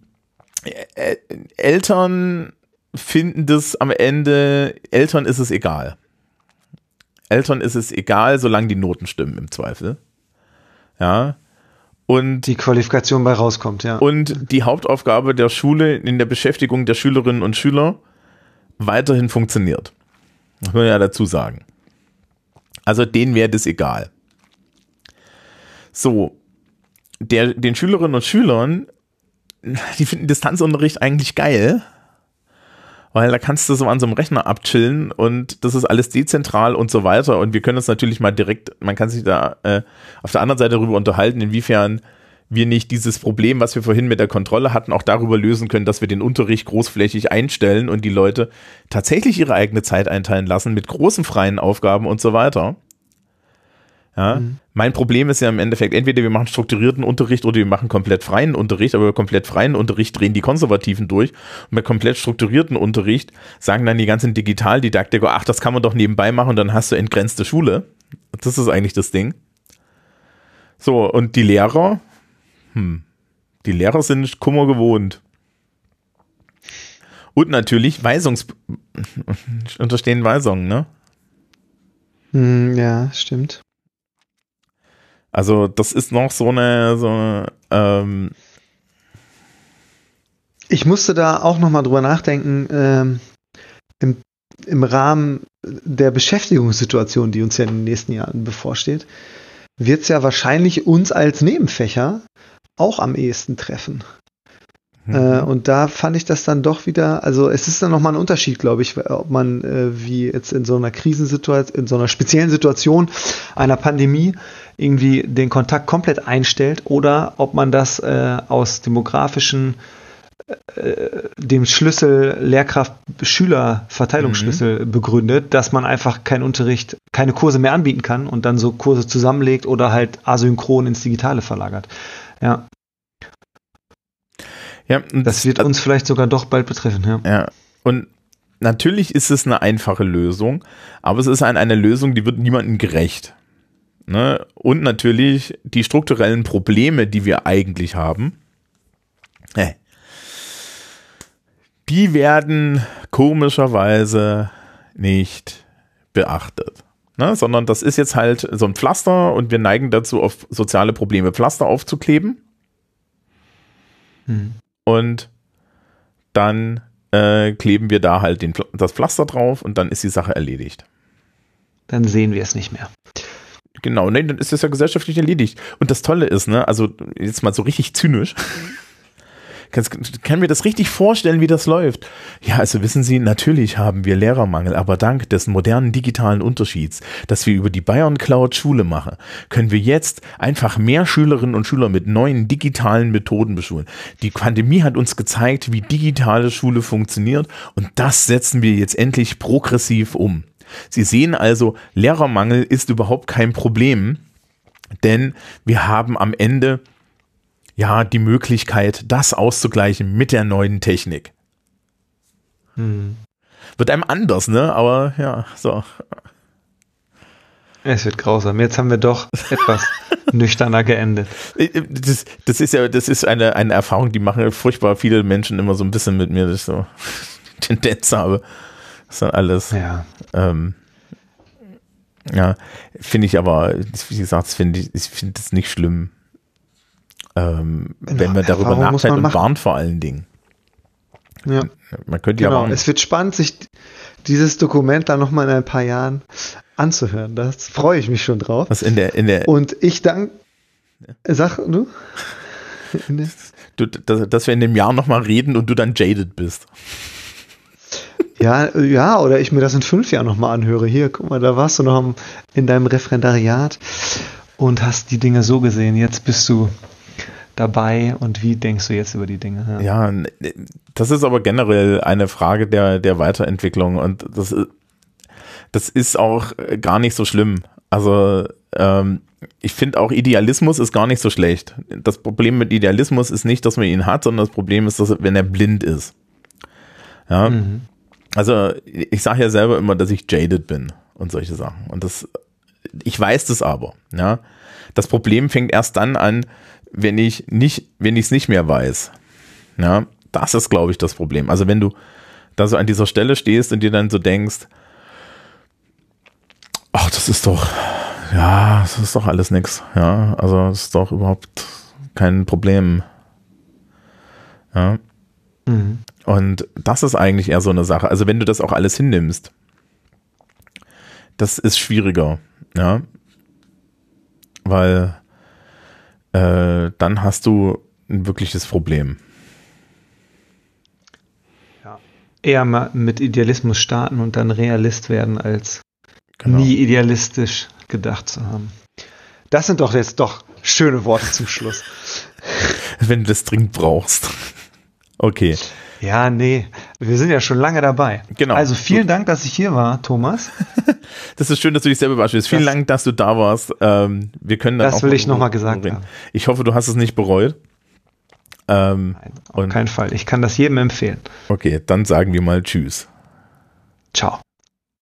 äh, Eltern finden das am Ende, Eltern ist es egal. Eltern ist es egal, solange die Noten stimmen im Zweifel. Ja. Und, Die Qualifikation bei rauskommt, ja. und die Hauptaufgabe der Schule in der Beschäftigung der Schülerinnen und Schüler weiterhin funktioniert. Muss man ja dazu sagen. Also denen wäre das egal. So, der, den Schülerinnen und Schülern, die finden Distanzunterricht eigentlich geil, weil da kannst du so an so einem Rechner abchillen und das ist alles dezentral und so weiter. Und wir können uns natürlich mal direkt, man kann sich da äh, auf der anderen Seite darüber unterhalten, inwiefern wir nicht dieses Problem, was wir vorhin mit der Kontrolle hatten, auch darüber lösen können, dass wir den Unterricht großflächig einstellen und die Leute tatsächlich ihre eigene Zeit einteilen lassen mit großen freien Aufgaben und so weiter. Ja, mein Problem ist ja im Endeffekt, entweder wir machen strukturierten Unterricht oder wir machen komplett freien Unterricht, aber bei komplett freien Unterricht drehen die Konservativen durch und bei komplett strukturierten Unterricht sagen dann die ganzen Digitaldidaktiker, ach, das kann man doch nebenbei machen dann hast du entgrenzte Schule. Das ist eigentlich das Ding. So, und die Lehrer, hm, die Lehrer sind Kummer gewohnt. Und natürlich Weisungs, [LAUGHS] unterstehen Weisungen, ne? Hm, ja, stimmt. Also das ist noch so eine, so eine ähm, Ich musste da auch nochmal drüber nachdenken, ähm, im, im Rahmen der Beschäftigungssituation, die uns ja in den nächsten Jahren bevorsteht, wird es ja wahrscheinlich uns als Nebenfächer auch am ehesten treffen. Äh, und da fand ich das dann doch wieder, also es ist dann nochmal ein Unterschied, glaube ich, ob man äh, wie jetzt in so einer Krisensituation, in so einer speziellen Situation einer Pandemie irgendwie den Kontakt komplett einstellt oder ob man das äh, aus demografischen äh, dem Schlüssel Lehrkraft-Schüler-Verteilungsschlüssel begründet, dass man einfach keinen Unterricht, keine Kurse mehr anbieten kann und dann so Kurse zusammenlegt oder halt asynchron ins Digitale verlagert. Ja, ja, das wird uns vielleicht sogar doch bald betreffen, ja. Ja, und natürlich ist es eine einfache Lösung, aber es ist ein, eine Lösung, die wird niemandem gerecht. Ne? Und natürlich die strukturellen Probleme, die wir eigentlich haben, die werden komischerweise nicht beachtet. Ne? Sondern das ist jetzt halt so ein Pflaster und wir neigen dazu, auf soziale Probleme Pflaster aufzukleben. Hm. Und dann äh, kleben wir da halt den, das Pflaster drauf und dann ist die Sache erledigt. Dann sehen wir es nicht mehr. Genau, nee, dann ist das ja gesellschaftlich erledigt. Und das Tolle ist, ne, also jetzt mal so richtig zynisch. Kann, kann mir das richtig vorstellen, wie das läuft. Ja, also wissen Sie, natürlich haben wir Lehrermangel, aber dank des modernen digitalen Unterschieds, dass wir über die Bayern Cloud Schule machen, können wir jetzt einfach mehr Schülerinnen und Schüler mit neuen digitalen Methoden beschulen. Die Pandemie hat uns gezeigt, wie digitale Schule funktioniert und das setzen wir jetzt endlich progressiv um. Sie sehen also, Lehrermangel ist überhaupt kein Problem, denn wir haben am Ende ja die Möglichkeit, das auszugleichen mit der neuen Technik. Hm. Wird einem anders, ne? Aber ja, so. Es wird grausam. Jetzt haben wir doch etwas [LAUGHS] nüchterner geendet. Äh, äh, das, das, ist ja, das ist eine, eine Erfahrung, die machen furchtbar viele Menschen immer so ein bisschen mit mir, dass ich so [LAUGHS] Tendenz habe. Das ist dann alles. Ja. Ähm, ja, finde ich aber, wie gesagt, finde ich, ich finde das nicht schlimm. Ähm, wenn man darüber nachdenkt und warnt vor allen Dingen. Ja. Man könnte genau. ja Es wird spannend, sich dieses Dokument dann nochmal in ein paar Jahren anzuhören. Das freue ich mich schon drauf. Was in der, in der. Und ich danke. Sag du? [LAUGHS] du dass, dass wir in dem Jahr nochmal reden und du dann jaded bist. Ja, ja, oder ich mir das in fünf Jahren nochmal anhöre. Hier, guck mal, da warst du noch in deinem Referendariat und hast die Dinge so gesehen. Jetzt bist du dabei und wie denkst du jetzt über die Dinge? Ja, ja das ist aber generell eine Frage der, der Weiterentwicklung und das, das ist auch gar nicht so schlimm. Also ähm, ich finde auch Idealismus ist gar nicht so schlecht. Das Problem mit Idealismus ist nicht, dass man ihn hat, sondern das Problem ist, dass wenn er blind ist. Ja. Mhm. Also ich sage ja selber immer, dass ich jaded bin und solche Sachen. Und das, ich weiß das aber. Ja. Das Problem fängt erst dann an, wenn ich nicht, wenn ich es nicht mehr weiß. Ja, das ist, glaube ich, das Problem. Also wenn du da so an dieser Stelle stehst und dir dann so denkst, ach, das ist doch, ja, das ist doch alles nix. Ja, also das ist doch überhaupt kein Problem. Ja. Mhm. Und das ist eigentlich eher so eine Sache. Also wenn du das auch alles hinnimmst, das ist schwieriger, ja. Weil äh, dann hast du ein wirkliches Problem. Ja. Eher mal mit Idealismus starten und dann Realist werden, als genau. nie idealistisch gedacht zu haben. Das sind doch jetzt doch schöne Worte zum Schluss. Wenn du das dringend brauchst. Okay. Ja, nee, wir sind ja schon lange dabei. Genau. Also vielen Dank, dass ich hier war, Thomas. [LAUGHS] das ist schön, dass du dich selber überraschst. Vielen Dank, dass du da warst. Ähm, wir können dann Das will ich nochmal gesagt reden. haben. Ich hoffe, du hast es nicht bereut. Ähm, Nein, auf keinen Fall. Ich kann das jedem empfehlen. Okay, dann sagen wir mal Tschüss. Ciao.